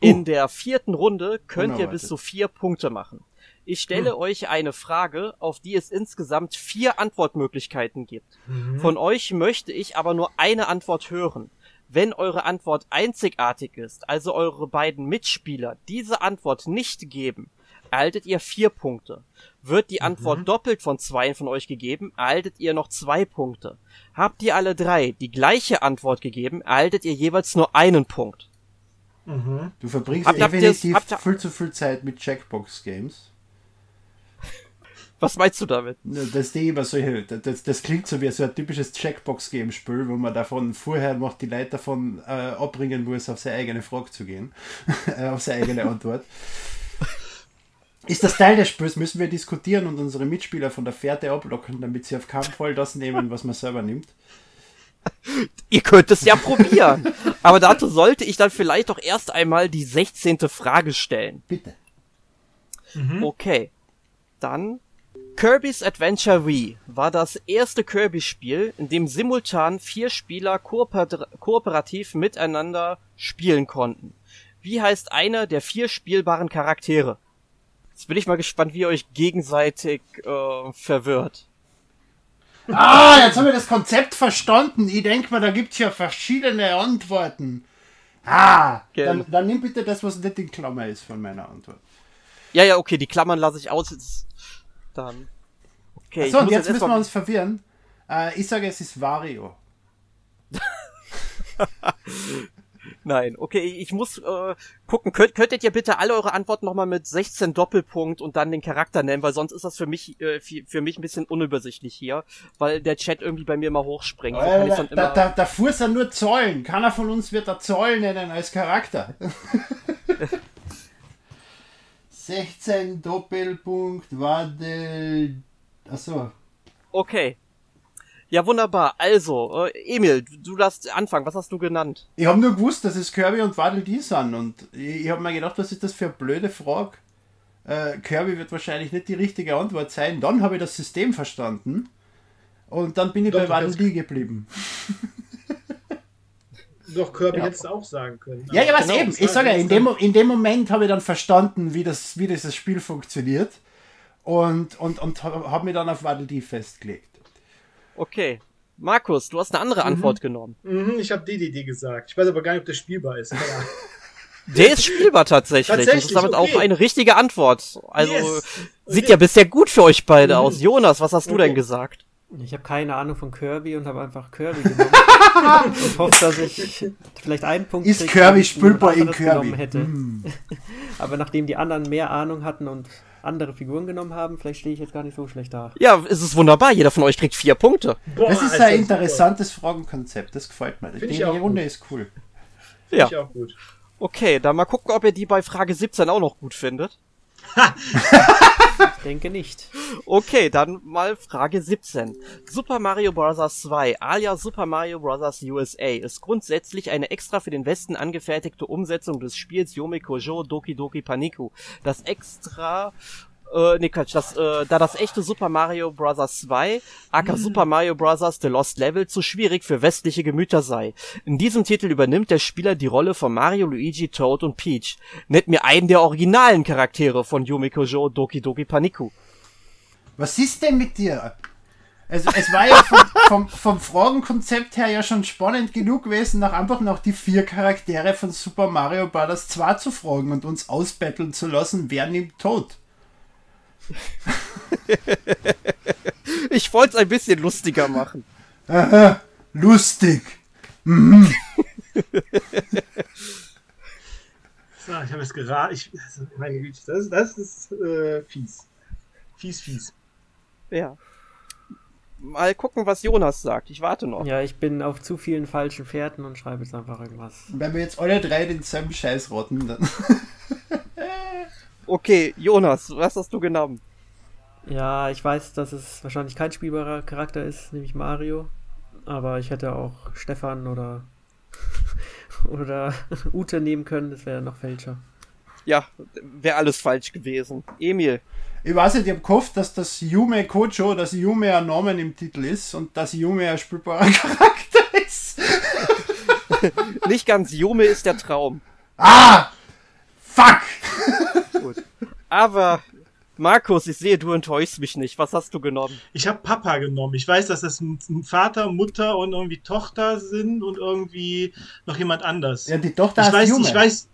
In Uh. der vierten Runde könnt ihr Unerwartet. bis zu vier Punkte machen. Ich stelle euch eine Frage, auf die es insgesamt vier Antwortmöglichkeiten gibt. Mhm. Von euch möchte ich aber nur eine Antwort hören. Wenn eure Antwort einzigartig ist, also eure beiden Mitspieler diese Antwort nicht geben, erhaltet ihr vier Punkte. Wird die Antwort doppelt von zwei von euch gegeben, erhaltet ihr noch zwei Punkte. Habt ihr alle drei die gleiche Antwort gegeben, erhaltet ihr jeweils nur einen Punkt. Mhm. Du verbringst Habt- definitiv habt ihr- viel zu viel Zeit mit Checkbox-Games. Was meinst du damit? Das, die immer solche, das, das klingt so wie so ein typisches Checkbox-Game-Spiel, wo man davon vorher noch die Leute davon äh, abbringen muss, auf seine eigene Frage zu gehen, äh, auf seine eigene Antwort. Ist das Teil des Spiels, müssen wir diskutieren und unsere Mitspieler von der Fährte ablocken, damit sie auf keinen Fall das nehmen, was man selber nimmt. Ihr könnt es ja probieren. Aber dazu sollte ich dann vielleicht doch erst einmal die 16. Frage stellen. Bitte. Okay. Dann Kirby's Adventure Wii war das erste Kirby-Spiel, in dem simultan vier Spieler kooper kooperativ miteinander spielen konnten. Wie heißt einer der vier spielbaren Charaktere? Jetzt bin ich mal gespannt, wie ihr euch gegenseitig äh, verwirrt. Ah, jetzt haben wir das Konzept verstanden. Ich denke mal, da gibt es ja verschiedene Antworten. Ah, dann, dann nimm bitte das, was nicht in Klammer ist von meiner Antwort. Ja, ja, okay, die Klammern lasse ich aus. Jetzt dann. Okay, So, und muss jetzt müssen wir uns verwirren. Äh, ich sage, es ist Wario. Nein, okay, ich muss äh, gucken. Könnt, könntet ihr bitte alle eure Antworten nochmal mit 16 Doppelpunkt und dann den Charakter nennen, weil sonst ist das für mich äh, für, für mich ein bisschen unübersichtlich hier, weil der Chat irgendwie bei mir immer hochspringt. Ich's da, dann da, immer- da, da fuhr er nur Zollen. Keiner von uns wird da Zoll nennen als Charakter. 16 Doppelpunkt Wadel. Achso. Okay. Ja, wunderbar. Also, äh, Emil, du darfst anfangen. Was hast du genannt? Ich habe nur gewusst, dass es Kirby und Waddle die sind. Und ich, ich habe mir gedacht, was ist das für eine blöde Frage? Äh, Kirby wird wahrscheinlich nicht die richtige Antwort sein. Dann habe ich das System verstanden. Und dann bin ich Doch, bei Waddle die geblieben. Doch, Kirby Ja. du auch sagen können. Ja, ja, was Genau, eben. Ich sage ja, in dem, in dem Moment habe ich dann verstanden, wie, das, wie dieses Spiel funktioniert. Und, und, und habe mich dann auf Waddle die festgelegt. Okay. Markus, du hast eine andere Antwort genommen. Mhm, ich habe DDD gesagt. Ich weiß aber gar nicht, ob das spielbar ist. Der ist spielbar tatsächlich. und das Tatsächlich, ist damit okay. auch eine richtige Antwort. Also Yes. sieht ja bisher gut für euch beide Mhm. aus. Jonas, was hast du Okay. denn gesagt? Ich habe keine Ahnung von Kirby und habe einfach Kirby genommen. und hoffe, dass ich vielleicht einen Punkt Ist krieg, Kirby spielbar in Kirby? genommen hätte. Hm. Aber nachdem die anderen mehr Ahnung hatten und andere Figuren genommen haben, vielleicht stehe ich jetzt gar nicht so schlecht da. Ja, es ist wunderbar. Jeder von euch kriegt vier Punkte. Boah, Das ist Alter, ein super. interessantes Fragenkonzept. Das gefällt mir. Die, Find ich die auch Runde gut. ist cool. Ja. Ich auch gut. Okay, dann mal gucken, ob ihr die bei Frage 17 auch noch gut findet. Ich denke nicht. Okay, dann mal Frage 17. Super Mario Bros. 2, alias Super Mario Bros. USA, ist grundsätzlich eine extra für den Westen angefertigte Umsetzung des Spiels Yomiko Jo Doki Doki Paniku. Das extra äh, nee, Quatsch, das, äh, da das echte Super Mario Bros. 2, aka Super Mario Bros. The Lost Level, zu schwierig für westliche Gemüter sei. In diesem Titel übernimmt der Spieler die Rolle von Mario, Luigi, Toad und Peach. Nennt mir einen der originalen Charaktere von Yomiko Jo Doki Doki Paniku. Was ist denn mit dir? Also, es war ja vom, vom, vom Fragenkonzept her ja schon spannend genug gewesen, nach einfach noch die vier Charaktere von Super Mario Bros. 2 zu fragen und uns ausbetteln zu lassen, wer nimmt Tod. Ich wollte es ein bisschen lustiger machen. Aha, lustig. So, ich habe es geraten. Ich, also, meine Güte, das, das ist äh, fies. Fies, fies. Ja. Mal gucken, was Jonas sagt. Ich warte noch. Ja, ich bin auf zu vielen falschen Fährten und schreibe jetzt einfach irgendwas. Wenn wir jetzt alle drei denselben Scheiß rotten, dann. Okay, Jonas, was hast du genommen? Ja, ich weiß, dass es wahrscheinlich kein spielbarer Charakter ist, nämlich Mario. Aber ich hätte auch Stefan oder oder Ute nehmen können, das wäre noch fälscher. ja, wäre alles falsch gewesen. Emil. Ich weiß nicht, ich habe gehofft, dass das Yume Kojo, dass Yume ein Namen im Titel ist und dass Yume ein spielbarer Charakter ist. Nicht ganz, Yume ist der Traum. Ah! Fuck! Gut. Aber, Markus, ich sehe, du enttäuschst mich nicht. Was hast du genommen? Ich habe Papa genommen. Ich weiß, dass das ein Vater, Mutter und irgendwie Tochter sind und irgendwie noch jemand anders. Ja, die Tochter ich heißt weiß, ich weiß,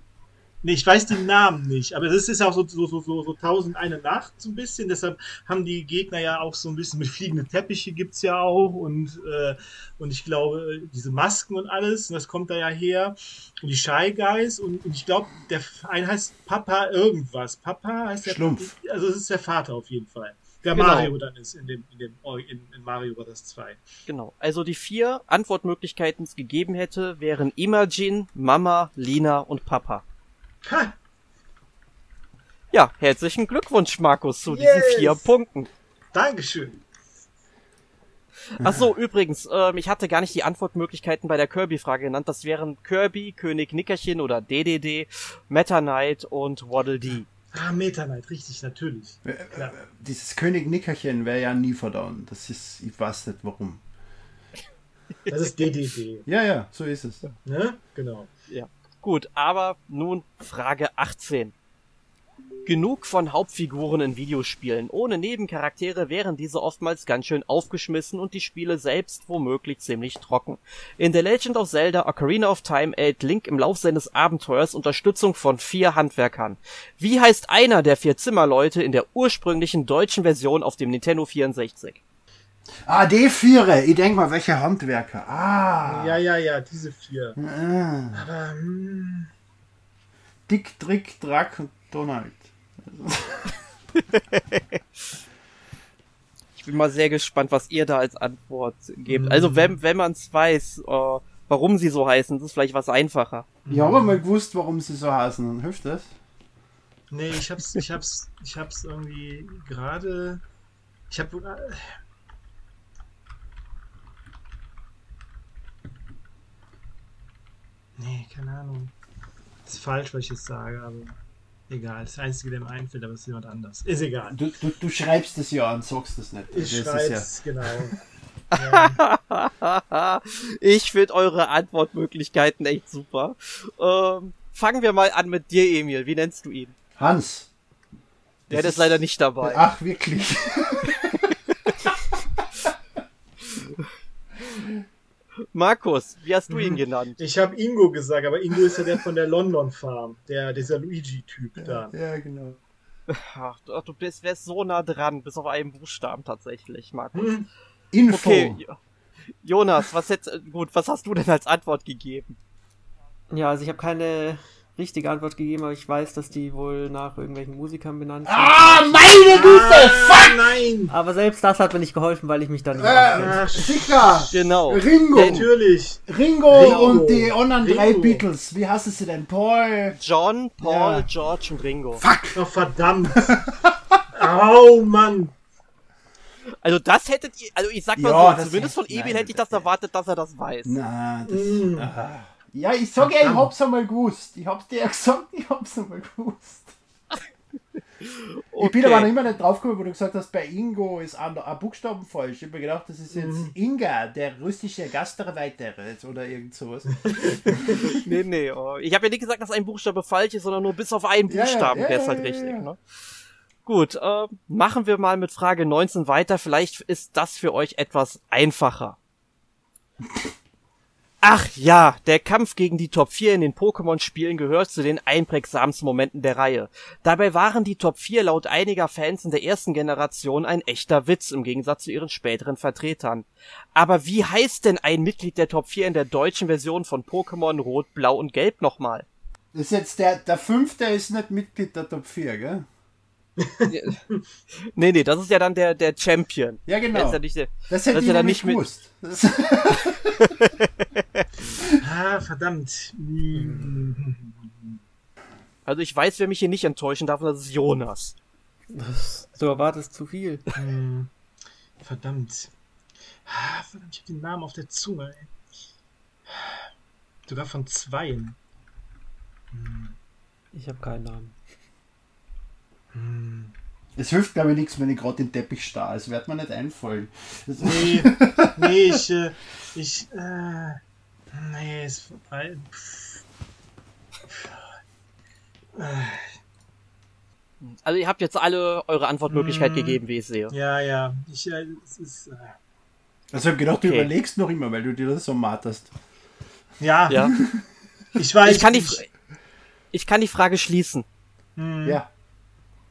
nee, ich weiß die Namen nicht, aber das ist auch so, so, so, so, so tausend eine Nacht so ein bisschen. Deshalb haben die Gegner ja auch so ein bisschen mit fliegende Teppiche gibt's ja auch und, äh, und ich glaube, diese Masken und alles, und das kommt da ja her. Und die Shy Guys und, und ich glaube, der eine heißt Papa irgendwas. Papa heißt der Schlumpf. Also es ist der Vater auf jeden Fall. Der Genau. Mario dann ist in dem, in dem in, in Mario Bros. 2. Genau. Also die vier Antwortmöglichkeiten, die es gegeben hätte, wären Imagine, Mama, Lina und Papa. Ha! Ja, herzlichen Glückwunsch, Markus, zu Yes. diesen vier Punkten. Dankeschön. Ach so, übrigens, ähm, ich hatte gar nicht die Antwortmöglichkeiten bei der Kirby-Frage genannt. Das wären Kirby, König Nickerchen oder DDD, Meta Knight und Waddle Dee. Ah, Meta Knight, richtig, natürlich. Klar. Dieses König Nickerchen wäre ja nie verdauen. Das ist, ich weiß nicht warum. Das ist DDD. Ja, ja, so ist es. Ne? Genau. Gut, aber nun Frage 18. Genug von Hauptfiguren in Videospielen. Ohne Nebencharaktere wären diese oftmals ganz schön aufgeschmissen und die Spiele selbst womöglich ziemlich trocken. In The Legend of Zelda Ocarina of Time erhält Link im Lauf seines Abenteuers Unterstützung von vier Handwerkern. Wie heißt einer der vier Zimmerleute in der ursprünglichen deutschen Version auf dem Nintendo 64? Ah, die Viere. Ich denk mal, welche Handwerker. Ah. Ja, ja, ja, diese vier. ah. Aber, hm, Dick, Trick, Drack und Donald. Ich bin mal sehr gespannt, was ihr da als Antwort gebt. Mhm. Also wenn, wenn man es weiß, äh, warum sie so heißen, ist es vielleicht was einfacher. Ich habe mal gewusst, warum sie so heißen. Hilft das? nee, ich hab's, ich hab's, ich hab's irgendwie gerade. Ich hab. äh, Nee, keine Ahnung. Ist falsch, was ich jetzt sage, aber egal. Das Einzige, der mir einfällt, aber es ist jemand anders. Ist egal. Du, du, du schreibst es ja und sagst es nicht. Ich Das ist ja- schreib's, genau. Ja. ich finde eure Antwortmöglichkeiten echt super. Ähm, fangen wir mal an mit dir, Emil. Wie nennst du ihn? Hans. Der Das ist leider nicht dabei. Ach, wirklich. Markus, wie hast du Mhm. ihn genannt? Ich habe Ingo gesagt, aber Ingo ist ja der von der London Farm, der dieser Luigi-Typ da. Ja, genau. Ach, du, du bist wärst so nah dran, bis auf einen Buchstaben tatsächlich, Markus. Hm, Info. Okay, Jo- Jonas, was jetzt gut, was hast du denn als Antwort gegeben? Ja, also ich habe keine richtige Antwort gegeben, aber ich weiß, dass die wohl nach irgendwelchen Musikern benannt sind. Ah, meine Güte! Ah, nein! Aber selbst das hat mir nicht geholfen, weil ich mich da nicht Äh, Ah, sicher! Genau. Ringo! Natürlich. Ringo, Ringo. und die anderen drei. Beatles. Wie heißen sie denn? Paul. John, Paul, Ja. George und Ringo. Oh, verdammt. Au, Mann. Also das hättet ihr, also ich sag mal Ja, so, zumindest von nein, hätte ich das erwartet, dass er das weiß. Na, das. Mm. Ja, ich sag ja, ich hab's einmal gewusst. Ich hab's dir ja gesagt, ich hab's einmal gewusst. Ich bin aber noch immer nicht draufgekommen, wo du gesagt hast, bei Ingo ist ein, ein Buchstaben falsch. Ich hab mir gedacht, das ist jetzt Mhm. Inga, der russische Gastarbeiter oder irgend sowas. Nee, nee, oh. ich habe ja nicht gesagt, dass ein Buchstabe falsch ist, sondern nur bis auf einen Ja, ja, Buchstaben ja, wäre es ja, halt ja, richtig. ja. Ne? Gut, äh, machen wir mal mit Frage 19 weiter. Vielleicht ist das für euch etwas einfacher. Ach ja, der Kampf gegen die Top 4 in den Pokémon-Spielen gehört zu den einprägsamsten Momenten der Reihe. Dabei waren die Top 4 laut einiger Fans in der ersten Generation ein echter Witz im Gegensatz zu ihren späteren Vertretern. Aber wie heißt denn ein Mitglied der Top 4 in der deutschen Version von Pokémon Rot, Blau und Gelb nochmal? Das ist jetzt der, der fünfte ist nicht Mitglied der Top 4, gell? Nee, nee, das ist ja dann der, der Champion. Ja, genau. ist ja nicht der, Das hätte das ich ja dann nicht gewusst. Das, Ah, verdammt. Mm. also ich weiß, wer mich hier nicht enttäuschen darf, und das ist Jonas. Du erwartest zu viel. Hm. Verdammt. Ah, verdammt, ich hab den Namen auf der Zunge, ey. Sogar von zweien. Ich habe keinen Namen. Hm. Es hilft, glaube ich, nichts, wenn ich gerade den Teppich starr. Es wird mir nicht einfallen. Nee, nee, ich, äh, ich, äh, nee, ist vorbei. Also ihr habt jetzt alle eure Antwortmöglichkeit mm, gegeben, wie ich sehe. Ja, ja. Ich, äh, es ist, äh, also ich habe gedacht, okay. du überlegst noch immer, weil du dir das so marterst. Ja. ja. ich weiß. Ich kann, die, ich kann die Frage schließen. Hm. Ja.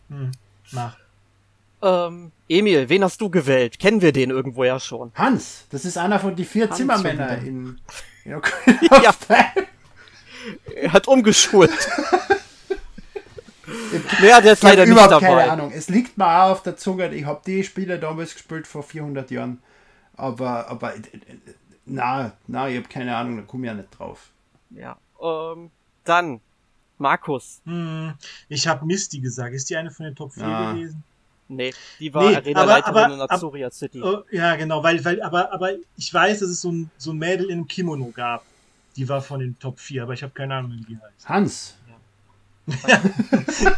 Hm. Mach. Ähm, Emil, wen hast du gewählt? Kennen wir den irgendwo ja schon? Hans, das ist einer von die vier Hans Zimmermänner in. ja. er hat umgeschult. Wer hat jetzt leider nicht dabei. keine Ahnung. Es liegt mir auch auf der Zunge. Ich habe die Spiele damals gespielt vor 400 Jahren. Aber, aber, na, na, ich habe keine Ahnung. Da komme ich ja nicht drauf. Ja. Ähm, dann Markus. Hm, ich habe Misty gesagt. Ist die eine von den Top 4 ja. gewesen? Nee, die war nee, Arena-Leiterin in Azuria City. Oh, ja, genau, weil, weil, aber, aber ich weiß, dass es so ein, so ein Mädel in einem Kimono gab. Die war von den Top 4, aber ich habe keine Ahnung, wie die heißt. Hans. Ja.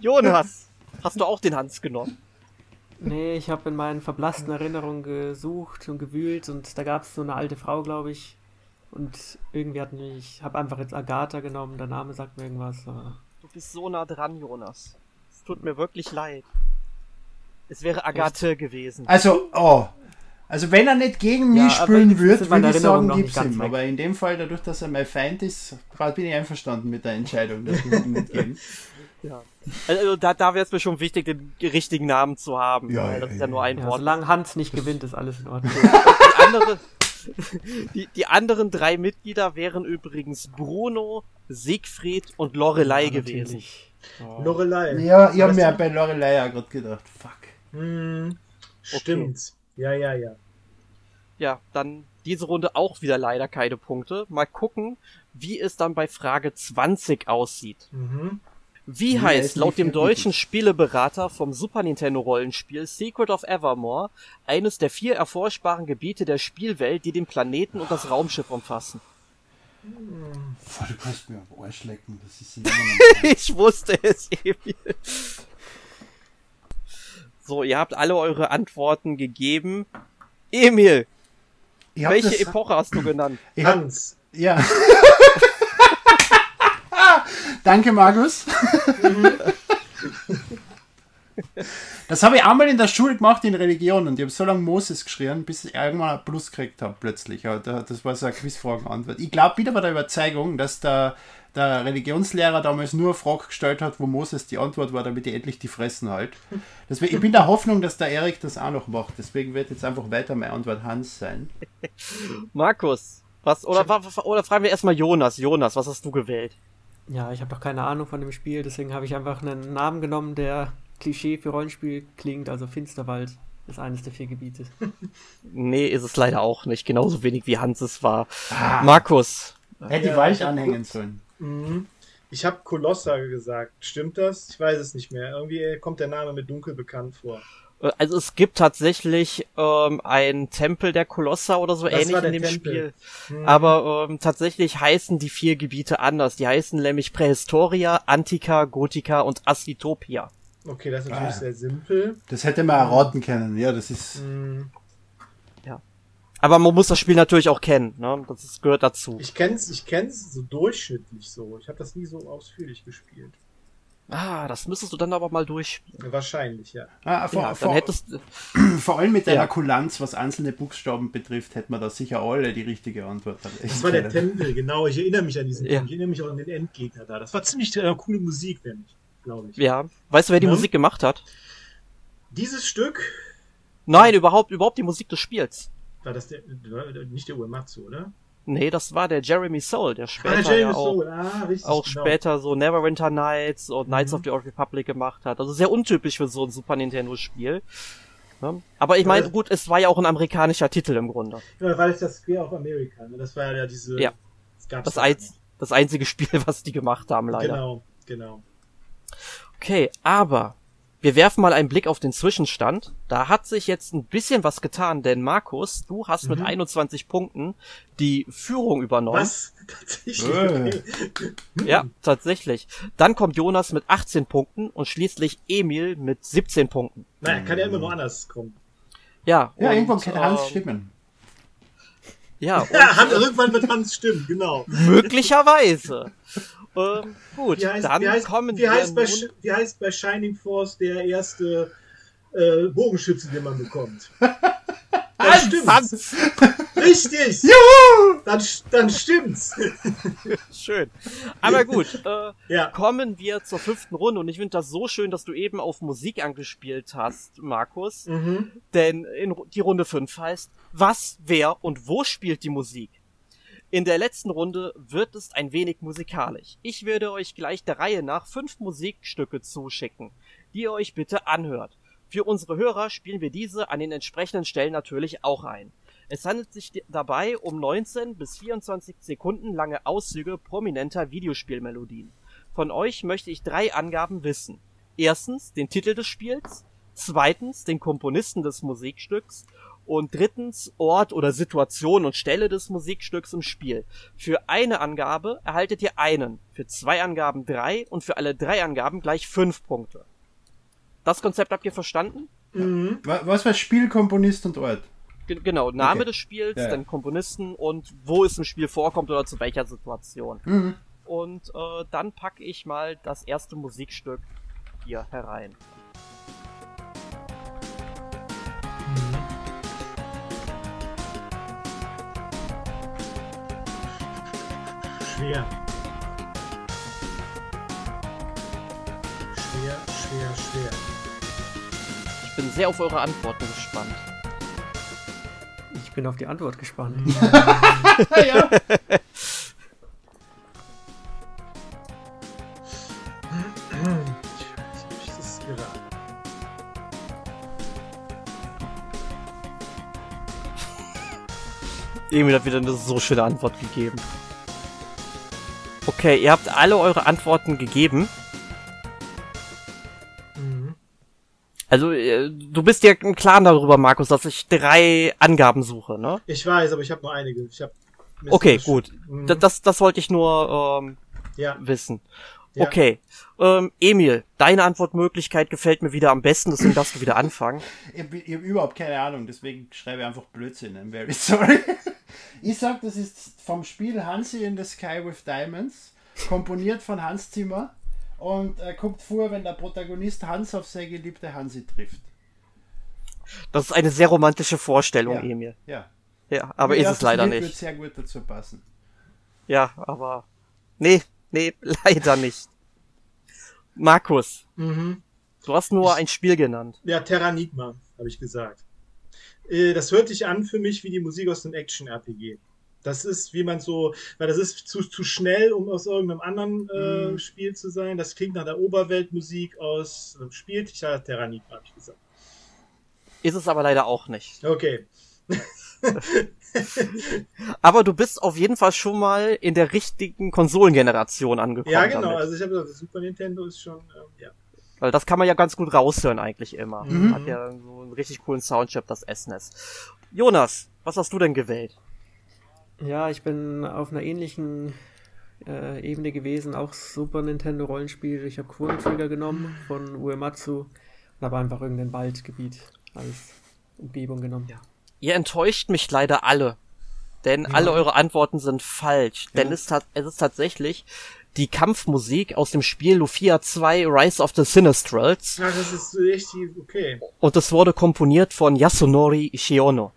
Jonas, hast du auch den Hans genommen? Nee, ich habe in meinen verblassten Erinnerungen gesucht und gewühlt und da gab es so eine alte Frau, glaube ich, und irgendwie hat mich, ich habe einfach jetzt Agatha genommen, der Name sagt mir irgendwas. Aber... Du bist so nah dran, Jonas. Es tut mir wirklich leid. Es wäre Agathe Echt? gewesen. Also, oh. Also wenn er nicht gegen mich ja, spielen würde, würde ich sagen, gib's ihm. Weg. Aber in dem Fall, dadurch, dass er mein Feind ist, bin ich einverstanden mit der Entscheidung, dass wir ihm nicht geben. Ja. Also da, da wäre es mir schon wichtig, den richtigen Namen zu haben. Ja, weil das ja, ist ja nur ein ja, Wort. Solange Hans nicht gewinnt, ist alles in Ordnung. die andere, die, die anderen drei Mitglieder wären übrigens Bruno, Siegfried und Lorelei ja, gewesen. Oh. Lorelei. Ja, ich habe mir bei Lorelei ja gerade gedacht. Fuck. Hm, stimmt. Okay. Ja, ja, ja. Ja, dann diese Runde auch wieder leider keine Punkte. Mal gucken, wie es dann bei Frage 20 aussieht. Mhm. Wie ja, heißt laut dem deutschen Spieleberater vom Super Nintendo Rollenspiel Secret of Evermore eines der vier erforschbaren Gebiete der Spielwelt, die den Planeten und das Raumschiff umfassen? Boah, du kannst mir am Arsch lecken. Das ist ich wusste es, Emil. So, ihr habt alle eure Antworten gegeben. Emil, welche Epoche hast du genannt? Hans. Ja. Danke, Markus. Das habe ich einmal in der Schule gemacht in Religion und ich habe so lange Moses geschrien, bis ich irgendwann ein Plus gekriegt habe, plötzlich. Das war so eine Quizfragenantwort. Ich glaube wieder bei der Überzeugung, dass der, der Religionslehrer damals nur eine Frage gestellt hat, wo Moses die Antwort war, damit ich endlich die Fressen halt. Deswegen, ich bin der Hoffnung, dass der Erik das auch noch macht. Deswegen wird jetzt einfach weiter meine Antwort Hans sein. Markus, was, oder, oder fragen wir erstmal Jonas. Jonas, was hast du gewählt? Ja, ich habe doch keine Ahnung von dem Spiel, deswegen habe ich einfach einen Namen genommen, der Klischee für Rollenspiel klingt, also Finsterwald ist eines der vier Gebiete. nee, ist es leider auch nicht, genauso wenig wie Hans es war. Ah, Markus. Hätte die Wald anhängen sollen. Mhm. Ich habe Kolossa gesagt. Stimmt das? Ich weiß es nicht mehr. Irgendwie kommt der Name mir dunkel bekannt vor. Äh, also es gibt tatsächlich ähm, einen Tempel der Kolosser oder so das ähnlich in dem Tempel. Spiel. Hm. Aber ähm, tatsächlich heißen die vier Gebiete anders. Die heißen nämlich Prähistoria, Antika, Gotika und Asitopia. Okay, das ist natürlich ah. sehr simpel. Das hätte man erraten können. Ja, das ist. Hm. Ja. Aber man muss das Spiel natürlich auch kennen. Ne? Das ist, gehört dazu. Ich kenn's, ich kenn's so durchschnittlich so. Ich habe das nie so ausführlich gespielt. Ah, das müsstest du dann aber mal durchspielen. Wahrscheinlich, ja. Ah, vor, ja, vor, hättest, vor allem mit deiner ja. Kulanz, was einzelne Buchstaben betrifft, hätte man da sicher alle die richtige Antwort. Das war der Tempel, genau. Ich erinnere mich an diesen ja. Ich erinnere mich auch an den Endgegner da. Das war ziemlich äh, coole Musik, nämlich, glaube ich. Ja. Weißt du, wer die ja. Musik gemacht hat? Dieses Stück? Nein, überhaupt, überhaupt die Musik des Spiels. War das der, nicht der Uematsu, oder? Nee, das war der Jeremy Soul, der später ah, ja auch, ah, richtig, auch genau. später so Neverwinter Nights und Knights mhm. of the Old Republic gemacht hat. Also sehr untypisch für so ein Super Nintendo Spiel. Ne? Aber ich meine, gut, es war ja auch ein amerikanischer Titel im Grunde. Ja, weil es das Square of America, ne? das war ja diese... Ja, das, das, ein, das einzige Spiel, was die gemacht haben, leider. Genau, genau. Okay, aber Wir werfen mal einen Blick auf den Zwischenstand. Da hat sich jetzt ein bisschen was getan, denn Markus, du hast mit Mhm. 21 Punkten die Führung übernommen. Was? Tatsächlich? Okay. Ja, tatsächlich. Dann kommt Jonas mit 18 Punkten und schließlich Emil mit 17 Punkten. Naja, kann ja immer noch anders kommen. Ja, Ja, und, irgendwann kann Hans ähm, stimmen. Ja, und Ja, irgendwann wird Hans stimmen, genau. möglicherweise. Ähm, gut, Wie heißt, dann wie heißt, kommen wie wir heißt, bei, wie heißt bei Shining Force der erste äh, Bogenschütze, den man bekommt? Dann stimmt's. Hans! Richtig! Juhu! Dann, dann stimmt's. Schön. Aber gut, äh, Ja. kommen wir zur fünften Runde und ich finde das so schön, dass du eben auf Musik angespielt hast, Markus. Mhm. Denn in, die Runde 5 heißt, was, wer und wo spielt die Musik? In der letzten Runde wird es ein wenig musikalisch. Ich werde euch gleich der Reihe nach fünf Musikstücke zuschicken, die ihr euch bitte anhört. Für unsere Hörer spielen wir diese an den entsprechenden Stellen natürlich auch ein. Es handelt sich dabei um 19 bis 24 Sekunden lange Auszüge prominenter Videospielmelodien. Von euch möchte ich drei Angaben wissen. Erstens den Titel des Spiels, zweitens den Komponisten des Musikstücks und drittens Ort oder Situation und Stelle des Musikstücks im Spiel. Für eine Angabe erhaltet ihr einen, für zwei Angaben drei und für alle drei Angaben gleich fünf Punkte. Das Konzept habt ihr verstanden? Mhm. Wa- Was war Spielkomponist und Ort? Ge genau, Name Okay. des Spiels, Ja, ja. dann Komponisten und wo es im Spiel vorkommt oder zu welcher Situation. Mhm. Und äh, dann packe ich mal das erste Musikstück hier herein. Schwer. Schwer, schwer, schwer. Ich bin sehr auf eure Antworten gespannt. Ich bin auf die Antwort gespannt. ja. Emil hat wieder eine so schöne Antwort gegeben. Okay, ihr habt alle eure Antworten gegeben. Mhm. Also, äh, du bist dir im Klaren darüber, Markus, dass ich drei Angaben suche, ne? Ich weiß, aber ich habe nur einige. Ich hab Okay, gut. Mhm. Das, das, wollte ich nur ähm, ja. wissen. Ja. Okay. Ähm, Emil, deine Antwortmöglichkeit gefällt mir wieder am besten, deswegen darfst du wieder anfangen. Ich, ich habe überhaupt keine Ahnung, deswegen schreibe ich einfach Blödsinn. I'm very sorry. Ich sag, das ist vom Spiel Hansi in the Sky with Diamonds, komponiert von Hans Zimmer und äh, kommt vor, wenn der Protagonist Hans auf seine geliebte Hansi trifft. Das ist eine sehr romantische Vorstellung, Ja. Emil. Ja. Ja, aber ist es leider Lied Wird nicht. sehr gut dazu passen. Ja, aber. Nee, nee, leider nicht. Markus, Mhm. du hast nur ein Spiel genannt. Ja, Terranigma, habe ich gesagt. Äh, Das hört sich an für mich wie die Musik aus einem Action-RPG. Das ist, wie man so, weil das ist zu, zu schnell, um aus irgendeinem anderen äh, Mhm. Spiel zu sein. Das klingt nach der Oberweltmusik aus einem Spiel. Ich habe Terranigma, habe ich gesagt. Ist es aber leider auch nicht. Okay. Aber du bist auf jeden Fall schon mal in der richtigen Konsolengeneration angekommen. Ja, genau. Damit. Also ich habe gesagt, Super Nintendo ist schon, ähm, ja. Weil das kann man ja ganz gut raushören eigentlich immer. Mhm. Hat ja so einen richtig coolen Soundchip, das SNES. Jonas, was hast du denn gewählt? Ja, ich bin auf einer ähnlichen äh, Ebene gewesen, auch Super Nintendo Rollenspiel. Ich habe Chrono Trigger genommen von Uematsu und habe einfach irgendein Waldgebiet als Umgebung genommen. Ja. Ihr enttäuscht mich leider alle. Denn alle eure Antworten sind falsch. Denn es, es ist tatsächlich die Kampfmusik aus dem Spiel Lufia 2 Rise of the Sinistrals. Ah, das ist richtig, okay. Und es wurde komponiert von Yasunori Shiono.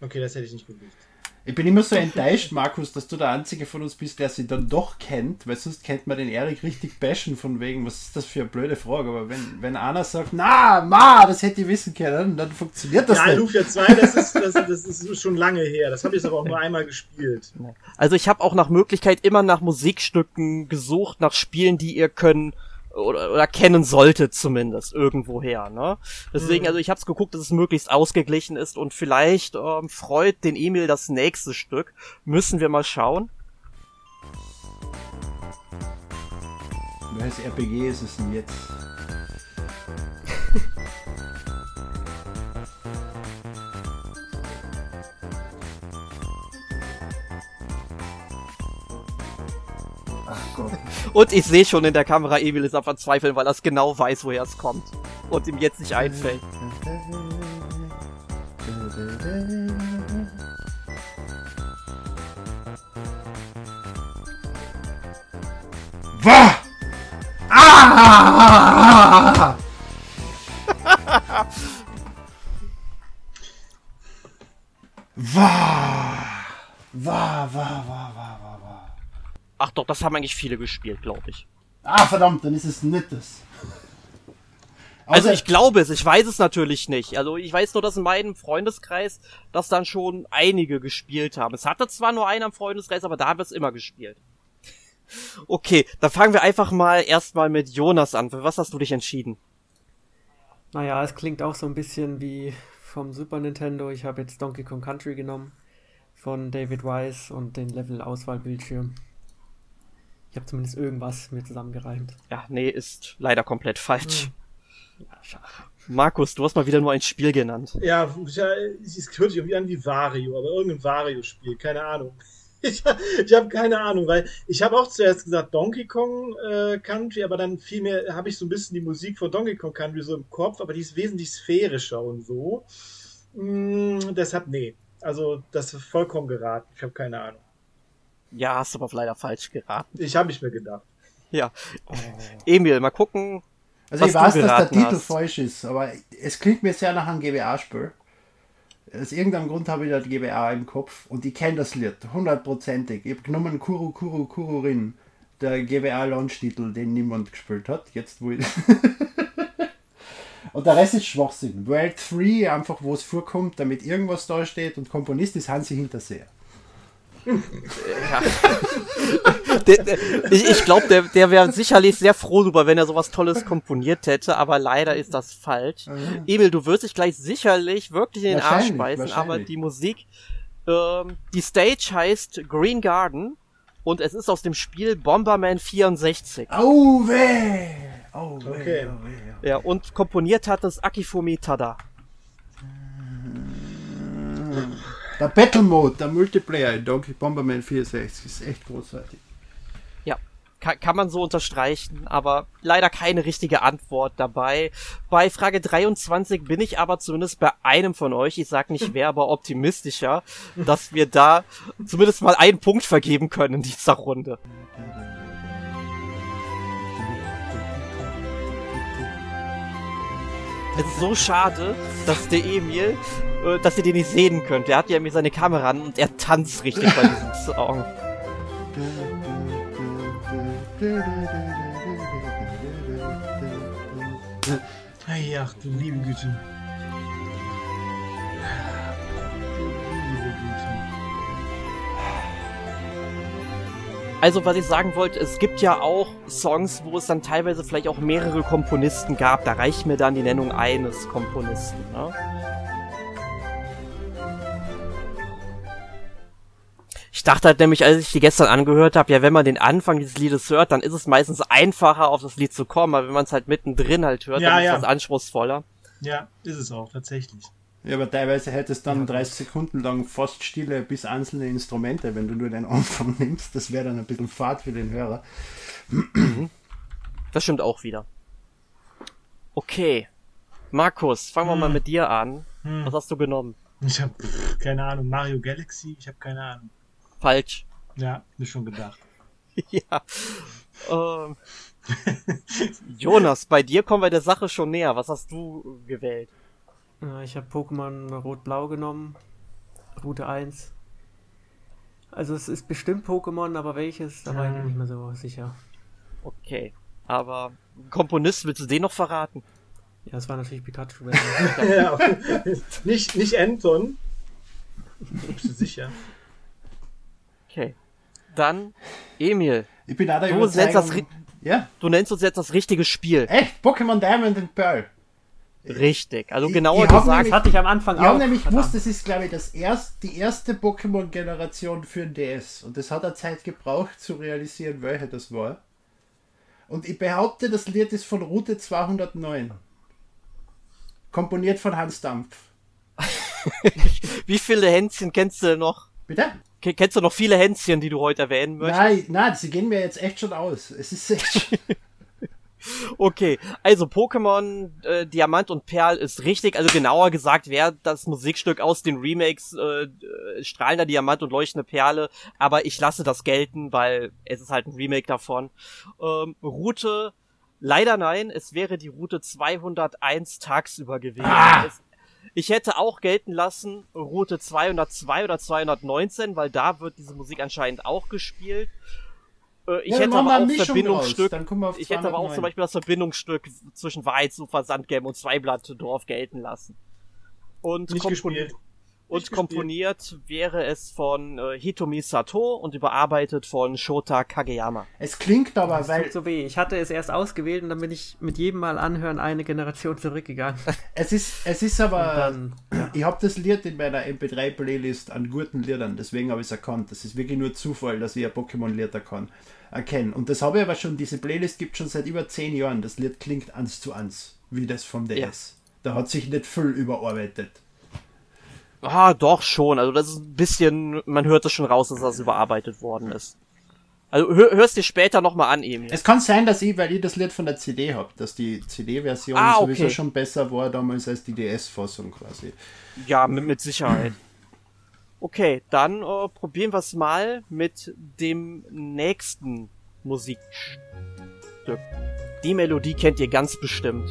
Okay, das hätte ich nicht gewusst. Ich bin immer so enttäuscht, Markus, dass du der Einzige von uns bist, der sie dann doch kennt, weil sonst kennt man den Erik richtig bashen von wegen, was ist das für eine blöde Frage. Aber wenn, wenn einer sagt, na, ma, das hätte ich wissen können, dann funktioniert das Ja, nicht. Lufia 2, das ist, das, das ist schon lange her. Das habe ich aber auch nur einmal gespielt. Also ich habe auch nach Möglichkeit immer nach Musikstücken gesucht, nach Spielen, die ihr können oder, oder kennen solltet zumindest irgendwoher, ne? Deswegen, Mhm. also ich habe geguckt, dass es möglichst ausgeglichen ist und vielleicht ähm, freut den Emil das nächste Stück. Müssen wir mal schauen. Welches RPG ist es denn jetzt? Und ich sehe schon in der Kamera, Emil ist am Verzweifeln, weil er es genau weiß, woher es kommt. Und ihm jetzt nicht einfällt. Wah! Ah! Das haben eigentlich viele gespielt, glaube ich. Ah, verdammt, dann ist es nicht das. Also ich glaube es, ich weiß es natürlich nicht. Also ich weiß nur, dass in meinem Freundeskreis das dann schon einige gespielt haben. Es hatte zwar nur einen am Freundeskreis, aber da haben wir es immer gespielt. Okay, dann fangen wir einfach mal erstmal mit Jonas an. Für was hast du dich entschieden? Naja, es klingt auch so ein bisschen wie vom Super Nintendo. Ich habe jetzt Donkey Kong Country genommen von David Wise und den Level-Auswahlbildschirm. Ich habe zumindest irgendwas mir zusammengereimt. Ja, nee, ist leider komplett falsch. Ja, schade. Markus, du hast mal wieder nur ein Spiel genannt. Ja, ja, es hört sich irgendwie an wie Wario, aber irgendein Wario-Spiel, keine Ahnung. Ich, ich habe keine Ahnung, weil ich habe auch zuerst gesagt Donkey Kong äh, Country, aber dann vielmehr habe ich so ein bisschen die Musik von Donkey Kong Country so im Kopf, aber die ist wesentlich sphärischer und so. Mm, deshalb, nee. Also, das ist vollkommen geraten. Ich habe keine Ahnung. Ja, hast du aber leider falsch geraten. Ich habe ich mir gedacht. Ja. Emil, mal gucken. Also was ich du weiß, dass der Titel hast. falsch ist, aber es klingt mir sehr nach einem GBA-Spiel. Aus irgendeinem Grund habe ich da die GBA im Kopf und ich kenne das Lied, hundertprozentig. Ich habe genommen Kuru Kuru Kururin, der GBA-Launch-Titel, den niemand gespielt hat, jetzt wo ich... und der Rest ist Schwachsinn. World 3, einfach wo es vorkommt, damit irgendwas da steht und Komponist ist Hansi Hinterseher. Der, der, ich ich glaube, der, der wäre sicherlich sehr froh darüber, wenn er sowas Tolles komponiert hätte, aber leider ist das falsch. Emil, du wirst dich gleich sicherlich wirklich in den Arsch beißen, aber die Musik, ähm, die Stage heißt Green Garden und es ist aus dem Spiel Bomberman 64. Au weh! Au weh, Okay. au weh. Ja, und komponiert hat es Akifumi Tada. Der Battle Mode, der Multiplayer in Donkey Bomberman 64 ist echt großartig. Ja, kann, kann man so unterstreichen, aber leider keine richtige Antwort dabei. Bei Frage 23 bin ich aber zumindest bei einem von euch, ich sag nicht wer, aber optimistischer, dass wir da zumindest mal einen Punkt vergeben können in dieser Runde. Es ist so schade, dass der Emil, äh, dass ihr den nicht sehen könnt. Er hat ja mir seine Kamera an und er tanzt richtig bei diesem Song. Hey, ach du liebe Güte. Also, was ich sagen wollte, es gibt ja auch Songs, wo es dann teilweise vielleicht auch mehrere Komponisten gab. Da reicht mir dann die Nennung eines Komponisten. Ne? Ich dachte halt nämlich, als ich die gestern angehört habe, ja, wenn man den Anfang dieses Liedes hört, dann ist es meistens einfacher, auf das Lied zu kommen. Aber wenn man es halt mittendrin halt hört, Ja, dann ist ja. das anspruchsvoller. Ja, ist es auch, tatsächlich. Ja, aber teilweise hättest du dann 30 Sekunden lang fast Stille bis einzelne Instrumente, wenn du nur den Anfang nimmst. Das wäre dann ein bisschen fad für den Hörer. Das stimmt auch wieder. Okay. Markus, fangen wir mal mit dir an. Hm. Was hast du genommen? Ich habe keine Ahnung. Mario Galaxy? Ich habe keine Ahnung. Falsch. Ja, mir schon gedacht. ja. Ähm. Jonas, bei dir kommen wir der Sache schon näher. Was hast du gewählt? Ja, ich habe Pokémon Rot-Blau genommen. Route 1. Also es ist bestimmt Pokémon, aber welches, da war ich mir nicht mehr so sicher. Okay. Aber Komponist, willst du den noch verraten? Ja, es war natürlich Pikachu. ja, nicht, nicht Anton. Bist du sicher? Okay. Dann, Emil, Ich bin auch der Du setzt das. Ja, du nennst uns jetzt das richtige Spiel. echt, Pokémon Diamond and Pearl. Richtig. Also genauer hab gesagt, nämlich- das hatte ich am Anfang Ich habe auch. nämlich verdammt. gewusst, das ist, glaube ich, das erst, die erste Pokémon-Generation für den DS. Und das hat eine Zeit gebraucht, zu realisieren, welche das war. Und ich behaupte, das Lied ist von Route 209. Komponiert von Hans Dampf. wie viele Hänschen kennst du noch? Bitte? kennst du noch viele Hänschen, die du heute erwähnen möchtest? Nein, nein, sie gehen mir jetzt echt schon aus. Es ist echt. Okay, also Pokémon äh, Diamant und Perl ist richtig, also genauer gesagt wäre das Musikstück aus den Remakes äh, äh, Strahlender Diamant und Leuchtende Perle, aber ich lasse das gelten, weil es ist halt ein Remake davon. Ähm, Route, leider nein, es wäre die Route 201 tagsüber gewesen. Ah! Es, ich hätte auch gelten lassen Route 202 oder 219, weil da wird diese Musik anscheinend auch gespielt. Äh, ich Ja, hätte aber auch Verbindungsstück. Ich hätte aber auch 209. zum Beispiel das Verbindungsstück zwischen Wahrheitsufer, Sandgame und Zweiblattdorf gelten lassen. Und, Nicht gespielt. Und komponiert wäre es von äh, Hitomi Sato und überarbeitet von Shota Kageyama. Es klingt aber, Das weil tut so weh. Ich hatte es erst ausgewählt und dann bin ich mit jedem Mal anhören eine Generation zurückgegangen. es ist, es ist aber. Dann, Ich habe das Lied in meiner MP3-Playlist an guten Liedern, deswegen habe ich es erkannt. Das ist wirklich nur Zufall, dass ich ein Pokémon-Lied erkann- erkenne. Und das habe ich aber schon, diese Playlist gibt schon seit über zehn Jahren. Das Lied klingt eins zu eins, wie das vom DS. Da hat sich nicht viel überarbeitet. Ah, doch schon. Also das ist ein bisschen, man hört es schon raus, dass das überarbeitet worden ist. Also hör, hörst dir später nochmal an, Emil. Es kann sein, dass ich, weil ich das Lied von der CD habe, dass die CD-Version Ah, sowieso okay. schon besser war damals als die DS-Fassung quasi. Ja, mit, mit Sicherheit. Okay, dann äh, probieren wir es mal mit dem nächsten Musikstück. Die Melodie kennt ihr ganz bestimmt.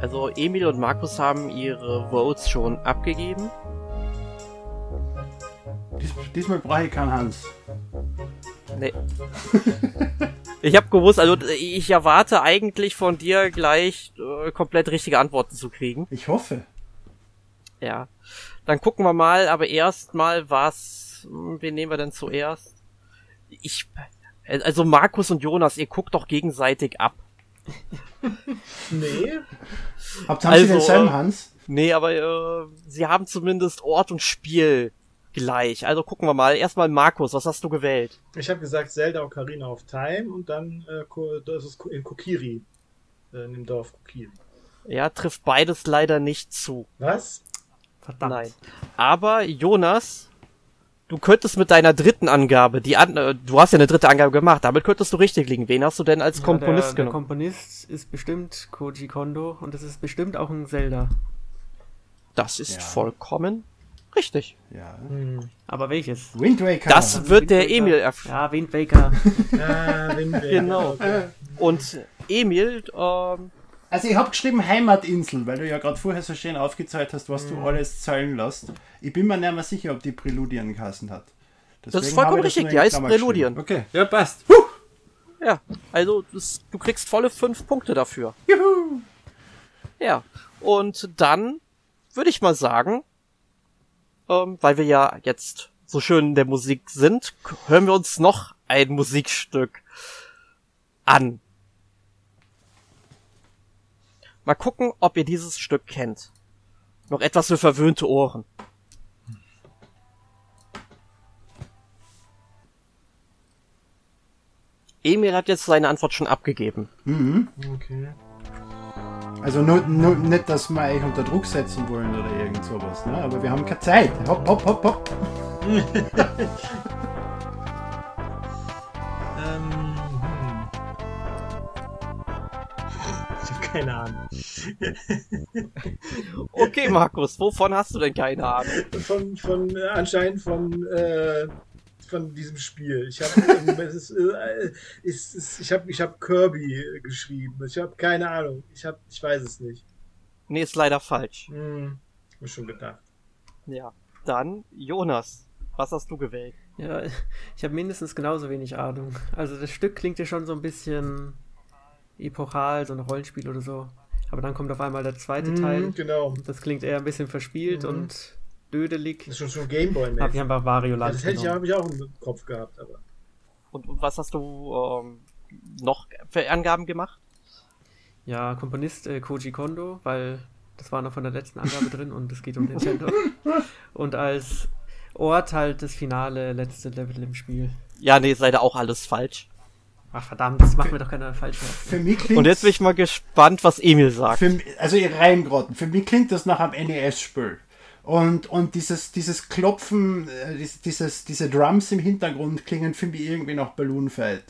Also Emil und Markus haben ihre Votes schon abgegeben. Dies, diesmal brauche ich keinen Hans. Nee. ich habe gewusst, also ich erwarte eigentlich von dir gleich äh, komplett richtige Antworten zu kriegen. Ich hoffe. Ja. Dann gucken wir mal, aber erstmal was. hm, Wen nehmen wir denn zuerst? Ich. Also Markus und Jonas, ihr guckt doch gegenseitig ab. Nee. Habt haben Also, Sie denselben äh, Hans? Nee, aber äh, sie haben zumindest Ort und Spiel gleich. Also gucken wir mal. Erstmal Markus, was hast du gewählt? Ich habe gesagt Zelda Ocarina of Time und dann äh, das ist in Kokiri. Äh, in dem Dorf Kokiri. Ja, trifft beides leider nicht zu. Was? verdammt. Nein. Aber Jonas, du könntest mit deiner dritten Angabe, die an, äh, du hast ja eine dritte Angabe gemacht, damit könntest du richtig liegen. Wen hast du denn als Ja, Komponist der, der genommen? Komponist ist bestimmt Koji Kondo und es ist bestimmt auch ein Zelda. das ist Ja. vollkommen richtig. Ja. Hm. Aber welches? Wind Waker. Das wird der Wind Waker? Emil erf Ja, Wind Waker. Ah, Wind Waker, Genau. Okay. Und Emil, ähm, Also ich habe geschrieben Heimatinsel, weil du ja gerade vorher so schön aufgezeigt hast, was Mhm. du alles zahlen lässt. Ich bin mir nicht mehr sicher, ob die Präludien kassen hat. ist Deswegen vollkommen das richtig, nur die in heißt Klammer Präludien. Okay, ja passt. ja, also das, du kriegst volle fünf Punkte dafür. Juhu. Ja, und dann würde ich mal sagen, ähm, weil wir ja jetzt so schön in der Musik sind, hören wir uns noch ein Musikstück an. Mal gucken, ob ihr dieses Stück kennt. Noch etwas für verwöhnte Ohren. Emil hat jetzt seine Antwort schon abgegeben. okay. Also nur, nur nicht, dass wir euch unter Druck setzen wollen oder irgend sowas, ne? aber wir haben keine Zeit. Hopp, hopp, hopp, hopp. keine Ahnung. Okay, Markus, wovon hast du denn keine Ahnung? Von, von äh, anscheinend von, äh, von diesem Spiel. Ich habe es ist, äh, ist, ist, ich habe ich hab Kirby geschrieben. Ich habe keine Ahnung. Ich habe ich weiß es nicht. Nee, ist leider falsch. Hm, hab ich schon gedacht. Ja. Dann, Jonas, was hast du gewählt? Ja, ich habe mindestens genauso wenig Ahnung. Also das Stück klingt ja schon so ein bisschen epochal, so ein Rollenspiel oder so. Aber dann kommt auf einmal der zweite Teil. Hm, genau. Das klingt eher ein bisschen verspielt Mhm. und dödelig. Das ist schon, schon Gameboy Habe ich einfach Wario Ja, Land das hätte ich, habe ich auch im Kopf gehabt, aber. Und, und was hast du ähm, noch für Angaben gemacht? Ja, Komponist äh, Koji Kondo, weil das war noch von der letzten Angabe drin und es geht um Nintendo. Und als Ort halt das finale letzte Level im Spiel. Ja, nee, ist leider auch alles falsch. Ach verdammt, das macht mir doch keine falsche. Für mich klingt Und jetzt bin ich mal gespannt, was Emil sagt. Für, also ihr reingeraten. Für mich klingt das nach einem NES-Spiel. Und, und dieses, dieses Klopfen, äh, dies- dieses, diese Drums im Hintergrund klingen für mich irgendwie nach Balloon Fight.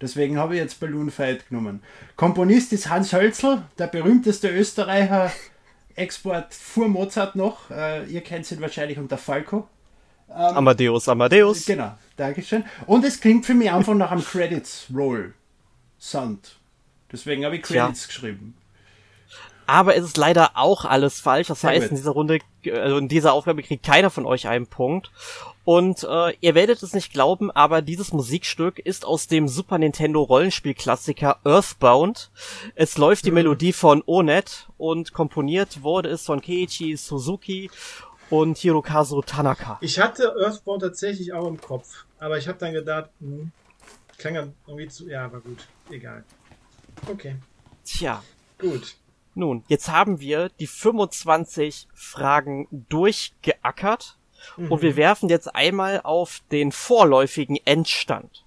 Deswegen habe ich jetzt Balloon Fight genommen. Komponist ist Hans Hölzl, der berühmteste Österreicher. Export vor Mozart noch. Äh, ihr kennt ihn wahrscheinlich unter Falco. Amadeus, Amadeus. Genau, Dankeschön. Und es klingt für mich einfach nach einem Credits Roll Sound. Deswegen habe ich. Credits geschrieben. Aber es ist leider auch alles falsch. Das Sehr heißt, gut. in dieser Runde, also in dieser Aufgabe kriegt keiner von euch einen Punkt. Und äh, ihr werdet es nicht glauben, aber dieses Musikstück ist aus dem Super Nintendo Rollenspielklassiker Earthbound. Es läuft die Melodie von Onet und komponiert wurde es von Keiichi Suzuki und Hirokazu Tanaka. Ich hatte Earthbound tatsächlich auch im Kopf, aber ich habe dann gedacht, hm, klang dann irgendwie zu. Ja, war gut. Egal. Okay, Tja, gut. nun, jetzt haben wir die 25 Fragen durchgeackert. Und wir werfen jetzt einmal auf den vorläufigen Endstand.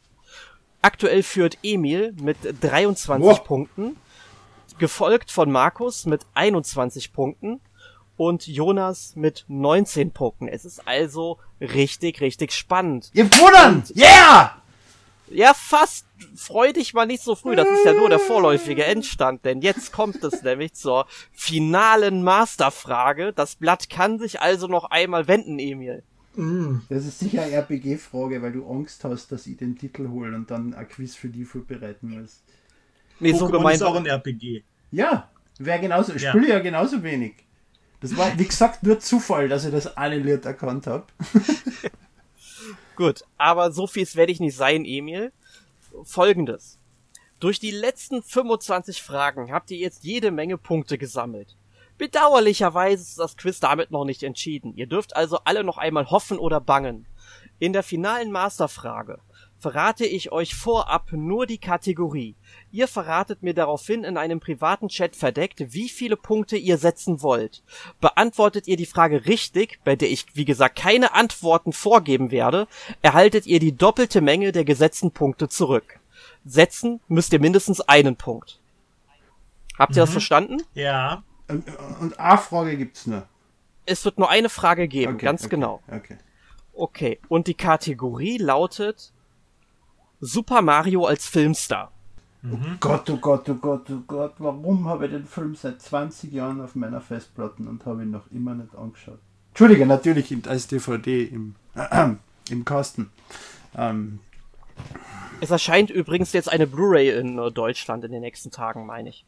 Aktuell führt Emil mit 23 Wow. Punkten, gefolgt von Markus mit 21 Punkten und Jonas mit 19 Punkten. Es ist also richtig, richtig spannend. Ihr gewonnen! Yeah! Ja, fast. Freu dich mal nicht so früh. Das ist ja nur der vorläufige Endstand, denn jetzt kommt es nämlich zur finalen Masterfrage. Das Blatt kann sich also noch einmal wenden, Emil. Mm. Das ist sicher eine RPG-Frage, weil du Angst hast, dass ich den Titel hole und dann ein Quiz für die vorbereiten muss. Nee, so gemeint. ist auch ein RPG. Ja, wäre genauso, ich Ja. spiele ja genauso wenig. Das war, wie gesagt, nur Zufall, dass ich das eine Lied erkannt habe. Gut, aber so fies werde ich nicht sein, Emil. Folgendes. Durch die letzten 25 Fragen habt ihr jetzt jede Menge Punkte gesammelt. Bedauerlicherweise ist das Quiz damit noch nicht entschieden. Ihr dürft also alle noch einmal hoffen oder bangen. In der finalen Masterfrage verrate ich euch vorab nur die Kategorie. Ihr verratet mir daraufhin in einem privaten Chat verdeckt, wie viele Punkte ihr setzen wollt. Beantwortet ihr die Frage richtig, bei der ich, wie gesagt, keine Antworten vorgeben werde, erhaltet ihr die doppelte Menge der gesetzten Punkte zurück. Setzen müsst ihr mindestens einen Punkt. Habt ihr das verstanden? Ja. Und, und eine Frage gibt's nur. Es wird nur eine Frage geben, Okay, ganz okay, genau. Okay. Okay, und die Kategorie lautet Super Mario als Filmstar. Gott, oh Gott, oh Gott, oh Gott, warum habe ich den Film seit 20 Jahren auf meiner Festplatte und habe ihn noch immer nicht angeschaut? Entschuldige, natürlich als DVD im, im Kasten. Ähm, Es erscheint übrigens jetzt eine Blu-ray in äh, Deutschland in den nächsten Tagen, meine ich.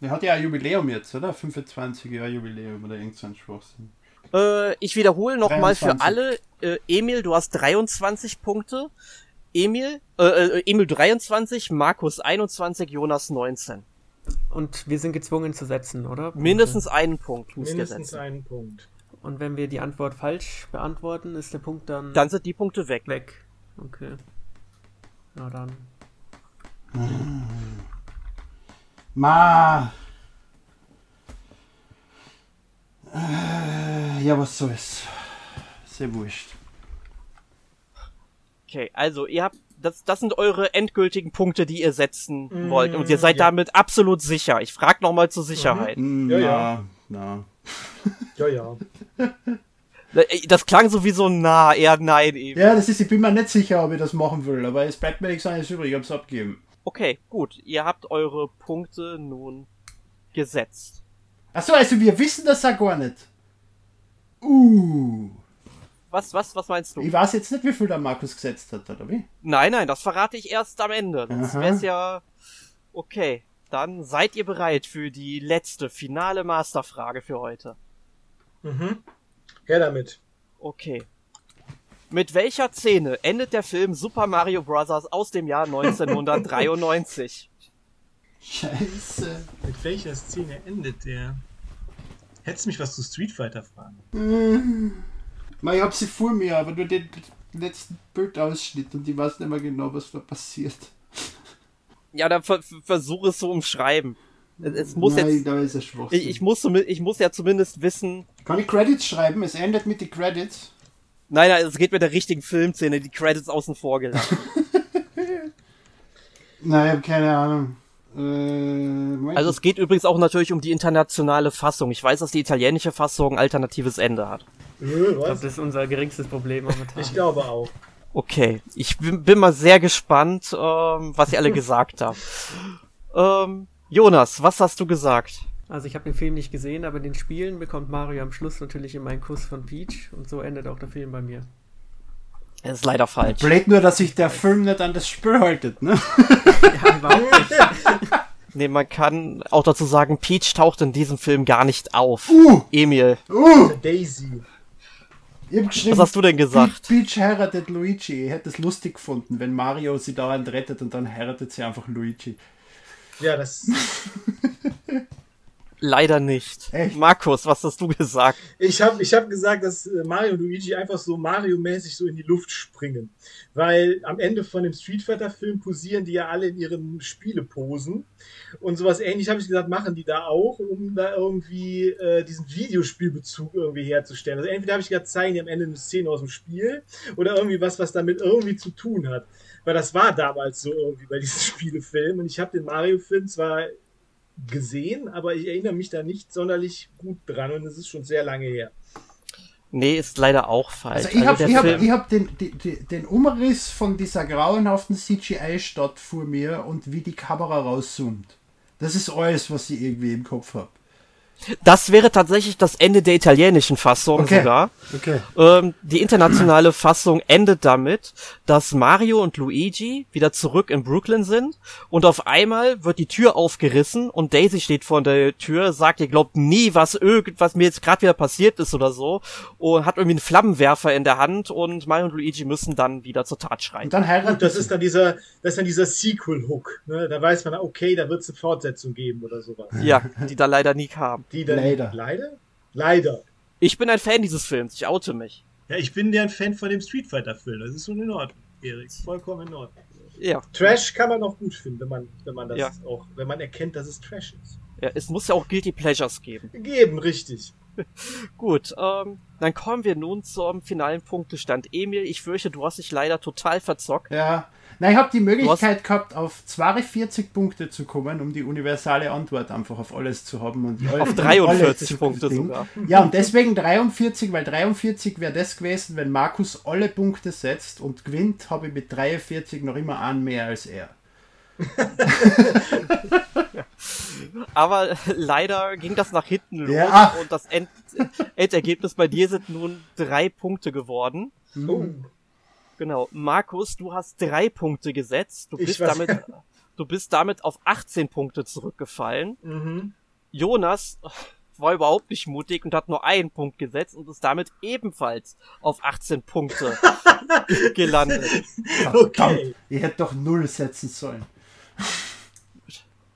der hat ja ein Jubiläum jetzt, oder? 25 Jahre Jubiläum oder irgend so ein Schwachsinn. Äh, ich wiederhole nochmal für 23. alle. Äh, Emil, du hast 23 Punkte. Emil, äh, äh, Emil 23, Markus 21, Jonas 19. Und wir sind gezwungen zu setzen, oder? Mindestens einen Punkt müsst ihr Mindestens setzen. einen Punkt. Und wenn wir die Antwort falsch beantworten, ist der Punkt dann, Dann sind die Punkte weg. weg. Okay. Na dann. Ma! Äh, ja, was soll's. Sehr wurscht. Okay, also ihr habt, das, das sind eure endgültigen Punkte, die ihr setzen Mm, wollt. Und ihr seid ja. damit absolut sicher. Ich frage nochmal zur Sicherheit. Mm, Ja, na, ja. na. Ja, ja. Das klang sowieso nah, eher nein eben. Ja, das ist, ich bin mir nicht sicher, ob ich das machen will, aber es bleibt mir nichts anderes übrig, ich hab's abgegeben. Okay, gut. Ihr habt eure Punkte nun gesetzt. Achso, also wir wissen das ja gar nicht. Uh. Was, was, was meinst du? Ich weiß jetzt nicht, wie viel der Markus gesetzt hat, oder wie? Nein, nein, das verrate ich erst am Ende. Das Aha. wär's ja. Okay, dann seid ihr bereit für die letzte, finale Masterfrage für heute. Mhm. Her damit. Okay. Mit welcher Szene endet der Film Super Mario Bros. aus dem Jahr 1993? Scheiße. Mit welcher Szene endet der? Hättest mich was zu Street Fighter fragen. Ich hab sie vor mir, aber nur den letzten Bildausschnitt und ich weiß nicht mehr genau, was da passiert. ja, dann ver versuch es zu umschreiben. Es, muss Nein, jetzt. da ist er Schwachsinn. Ich, ich, muss, ich muss ja zumindest wissen. Kann ich Credits schreiben? Es endet mit den Credits. Nein, nein, es geht mit der richtigen Filmszene, die Credits außen vor gelassen. Nein, ich habe keine Ahnung. Äh, Also es geht übrigens auch natürlich um die internationale Fassung. Ich weiß, dass die italienische Fassung ein alternatives Ende hat. Ich glaube, was? das ist unser geringstes Problem momentan. Ich glaube auch. Okay, ich bin, bin mal sehr gespannt, ähm, was ihr alle gesagt habt. Ähm, Jonas, was hast du gesagt? Also ich habe den Film nicht gesehen, aber in den Spielen bekommt Mario am Schluss natürlich immer einen Kuss von Peach und so endet auch der Film bei mir. Das ist leider falsch. Blöd nur, dass sich der Film nicht an das Spiel haltet, ne? Ja, überhaupt nicht. Nee, man kann auch dazu sagen, Peach taucht in diesem Film gar nicht auf. Uh, Emil, uh, Daisy. Ich hab geschrieben, was hast du denn gesagt? Peach heiratet Luigi. Ich hätte es lustig gefunden, wenn Mario sie dauernd rettet und dann heiratet sie einfach Luigi. Ja, das. Leider nicht. Echt? Markus, was hast du gesagt? Ich habe ich hab gesagt, dass äh, Mario und Luigi einfach so Mario-mäßig so in die Luft springen. Weil am Ende von dem Street Fighter-Film posieren die ja alle in ihren Spieleposen. Und sowas ähnlich habe ich gesagt, machen die da auch, um da irgendwie äh, diesen Videospielbezug irgendwie herzustellen. Also entweder habe ich gesagt, zeigen die am Ende eine Szene aus dem Spiel oder irgendwie was, was damit irgendwie zu tun hat. Weil das war damals so irgendwie bei diesen Spielefilmen. Und ich habe den Mario-Film zwar gesehen, aber ich erinnere mich da nicht sonderlich gut dran und es ist schon sehr lange her. Nee, ist leider auch falsch. Also ich habe ich hab, hab den, die, den Umriss von dieser grauenhaften CGI-Stadt vor mir und wie die Kamera rauszoomt. Das ist alles, was ich irgendwie im Kopf habe. Das wäre tatsächlich das Ende der italienischen Fassung Okay. sogar. Okay. Ähm, die internationale Fassung endet damit, dass Mario und Luigi wieder zurück in Brooklyn sind und auf einmal wird die Tür aufgerissen und Daisy steht vor der Tür, sagt, ihr glaubt nie, was irgendwas mir jetzt gerade wieder passiert ist oder so und hat irgendwie einen Flammenwerfer in der Hand und Mario und Luigi müssen dann wieder zur Tat Und schreien. dann heiratet Und das ist dann dieser, das ist dann dieser Sequel-Hook. Ne? Da weiß man, okay, da wird es eine Fortsetzung geben oder sowas. Ja, die da leider nie kam. Die dann, Leider. Leider? Leider. Ich bin ein Fan dieses Films, ich oute mich. Ja, ich bin ja ein Fan von dem Street Fighter-Film. Das ist schon in Ordnung, Erik. Vollkommen in Ordnung. Ja, Trash kann man auch gut finden, wenn man, wenn man das Ja. auch, wenn man erkennt, dass es Trash ist. ja, es muss ja auch Guilty Pleasures geben. Geben, richtig. Gut, ähm, dann kommen wir nun zum finalen Punktestand. Emil, ich fürchte, du hast dich leider total verzockt. Ja. Nein, ich habe die Möglichkeit gehabt, auf 42 Punkte zu kommen, um die universale Antwort einfach auf alles zu haben. Und alle- Auf und 43 alle zu Punkte kriegen. sogar. Ja, und deswegen 43, weil 43 wäre das gewesen, wenn Markus alle Punkte setzt und gewinnt, habe ich mit 43 noch immer einen mehr als er. Aber leider ging das nach hinten los Ja. und das End Endergebnis bei dir sind nun drei Punkte geworden. Oh. Genau. Markus, du hast drei Punkte gesetzt. Du bist damit, du bist damit auf 18 Punkte zurückgefallen. Mhm. Jonas war überhaupt nicht mutig und hat nur einen Punkt gesetzt und ist damit ebenfalls auf 18 Punkte gelandet. Okay. Ich hätte doch null setzen sollen.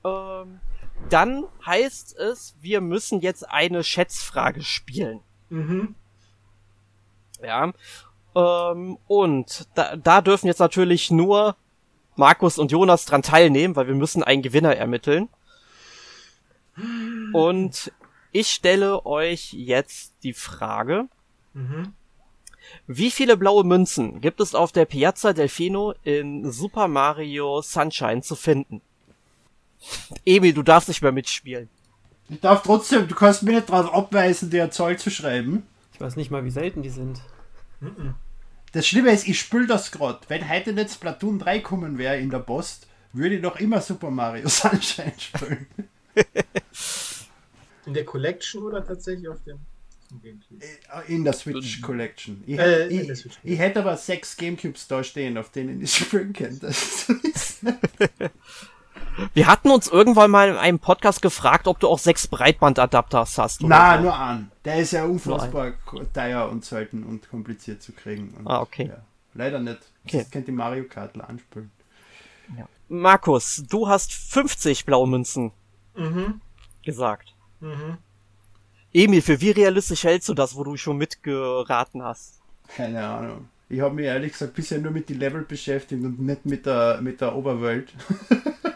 Ähm, dann heißt es, wir müssen jetzt eine Schätzfrage spielen. Mhm. Ja. Ähm, und da, da dürfen jetzt natürlich nur Markus und Jonas dran teilnehmen, weil wir müssen einen Gewinner ermitteln. Und ich stelle euch jetzt die Frage, Mhm. wie viele blaue Münzen gibt es auf der Piazza Delfino in Super Mario Sunshine zu finden? Emil, du darfst nicht mehr mitspielen. Ich darf trotzdem, du kannst mir nicht darauf abweisen, dir Zahl zu schreiben. Ich weiß nicht mal, wie selten die sind. Das Schlimme ist, ich spül das gerade. Wenn heute nicht Splatoon 3 kommen wäre in der Post, würde ich noch immer Super Mario Sunshine spielen. In der Collection oder tatsächlich auf dem, auf dem Gamecube? In der Switch Collection. Ich, Äh, der ich, Switch. ich hätte aber sechs Gamecubes da stehen, auf denen ich spielen kann. Wir hatten uns irgendwann mal in einem Podcast gefragt, ob du auch sechs Breitbandadapters hast. Na, nur an. Der ist ja unfassbar teuer und selten und kompliziert zu kriegen. Und, Ah, okay. Ja, leider nicht. Okay. Das kennt die Mario Kartler anspielen. Markus, du hast 50 blaue Münzen Mhm. gesagt. Mhm. Emil, für wie realistisch hältst du das, wo du schon mitgeraten hast? Keine Ahnung. Ich habe mich ehrlich gesagt bisher nur mit den Level beschäftigt und nicht mit der, mit der Oberwelt.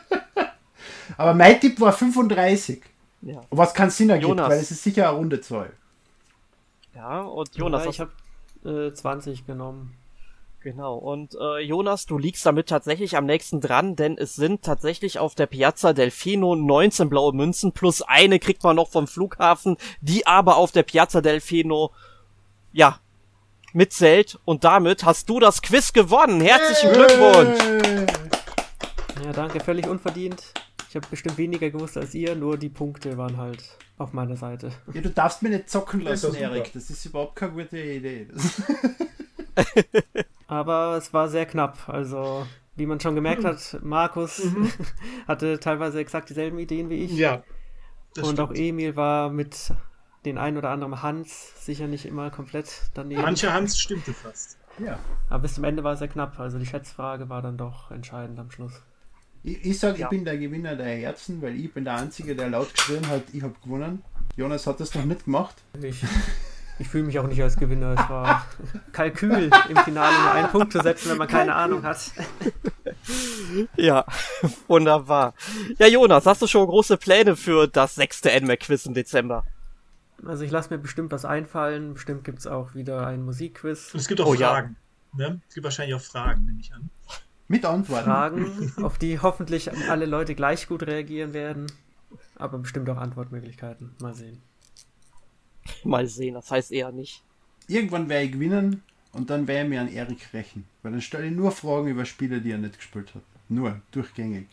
Aber mein Tipp war 35. Ja. Was keinen Sinn ergibt, Jonas. weil es ist sicher eine runde Zahl. Ja, und Jonas, ja, ich habe äh, 20 genommen. Genau, und äh, Jonas, du liegst damit tatsächlich am nächsten dran, denn es sind tatsächlich auf der Piazza Delfino 19 blaue Münzen plus eine kriegt man noch vom Flughafen, die aber auf der Piazza Delfino, ja, mitzählt. Und damit hast du das Quiz gewonnen. Herzlichen Glückwunsch! Ja, danke, völlig unverdient. Ich habe bestimmt weniger gewusst als ihr, nur die Punkte waren halt auf meiner Seite. Ja, du darfst mir nicht zocken Das lassen, super. Erik. Das ist überhaupt keine gute Idee. Das Aber es war sehr knapp. Also, wie man schon gemerkt hat, Markus hatte teilweise exakt dieselben Ideen wie ich. Ja. das und auch stimmt. Emil war mit den ein oder anderen Hans sicher nicht immer komplett daneben. Manche Hans stimmte fast. ja. Aber bis zum Ende war es sehr knapp. Also die Schätzfrage war dann doch entscheidend am Schluss. Ich, ich sage, Ja. ich bin der Gewinner der Herzen, weil ich bin der Einzige, der laut geschrien hat, ich habe gewonnen. Jonas hat das noch nicht gemacht. Ich, ich fühle mich auch nicht als Gewinner. Es war Kalkül, im Finale nur einen Punkt zu setzen, wenn man keine Ahnung hat. Ja, wunderbar. Ja, Jonas, hast du schon große Pläne für das sechste NMAC-Quiz im Dezember? Also ich lasse mir bestimmt was einfallen. Bestimmt gibt es auch wieder ein Musikquiz. Und es gibt auch Oh, ja. Fragen. Ne? Es gibt wahrscheinlich auch Fragen, nehme ich an. Mit Antworten. Fragen, auf die hoffentlich alle Leute gleich gut reagieren werden. Aber bestimmt auch Antwortmöglichkeiten. Mal sehen. Mal sehen, das heißt eher nicht. Irgendwann werde ich gewinnen und dann werde ich mir an Erik rächen. Weil dann stelle ich nur Fragen über Spiele, die er nicht gespielt hat. Nur, durchgängig.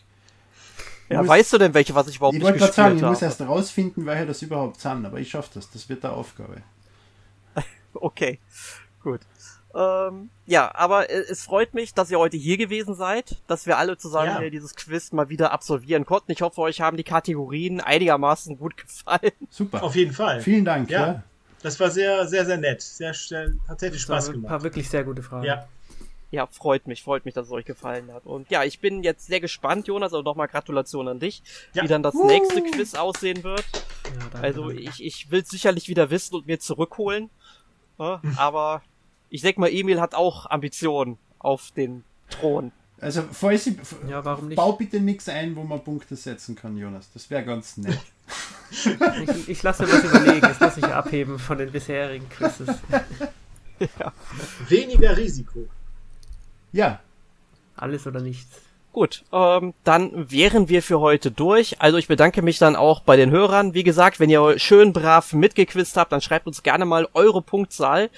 Ja, Muss- weißt du denn, welche, was ich überhaupt Ich nicht wollte gerade sagen, gespielt ich muss habe? erst rausfinden, welche das überhaupt sind, aber ich schaffe das. Das wird der Aufgabe. Okay, gut. Ähm, ja, aber äh, es freut mich, dass ihr heute hier gewesen seid, dass wir alle zusammen Ja. hier dieses Quiz mal wieder absolvieren konnten. Ich hoffe, euch haben die Kategorien einigermaßen gut gefallen. Super. Auf jeden Fall. Vielen Dank. Ja. Ja. Das war sehr, sehr, sehr nett. Sehr, sehr hat sehr viel Spaß ein gemacht. paar wirklich sehr gute Fragen. Ja. Ja, freut mich, freut mich, dass es euch gefallen hat. Und ja, ich bin jetzt sehr gespannt, Jonas, also nochmal Gratulation an dich, Ja. wie dann das nächste Quiz aussehen wird. Ja, danke, Also danke. ich, ich will sicherlich wieder wissen und mir zurückholen. Ja, aber ich denke mal, Emil hat auch Ambitionen auf den Thron. Also, falls ich, Ja, warum nicht? bau bitte nichts ein, wo man Punkte setzen kann, Jonas. Das wäre ganz nett. Ich, ich lasse mir was überlegen. Das muss ich abheben von den bisherigen Quizzes. Weniger Risiko. Ja, Alles oder nichts. Gut, ähm, dann wären wir für heute durch. Also ich bedanke mich dann auch bei den Hörern. Wie gesagt, wenn ihr schön brav mitgequizt habt, dann schreibt uns gerne mal eure Punktzahl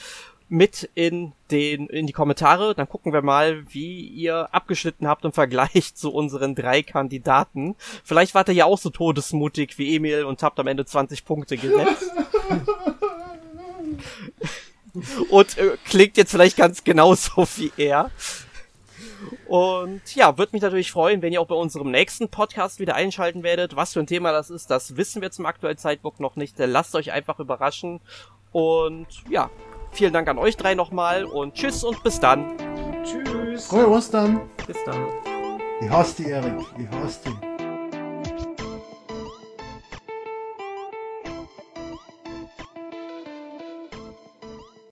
mit in den in die Kommentare. Dann gucken wir mal, wie ihr abgeschnitten habt im Vergleich zu unseren drei Kandidaten. Vielleicht wart ihr ja auch so todesmutig wie Emil und habt am Ende 20 Punkte gesetzt. und äh, klingt jetzt vielleicht ganz genauso wie er. Und ja, würde mich natürlich freuen, wenn ihr auch bei unserem nächsten Podcast wieder einschalten werdet. Was für ein Thema das ist, das wissen wir zum aktuellen Zeitpunkt noch nicht. Lasst euch einfach überraschen. Und ja, vielen Dank an euch drei nochmal und tschüss und bis dann. Tschüss. frohe Ostern. Bis dann. Ich hasse dich, Erik. Ich hasse dich.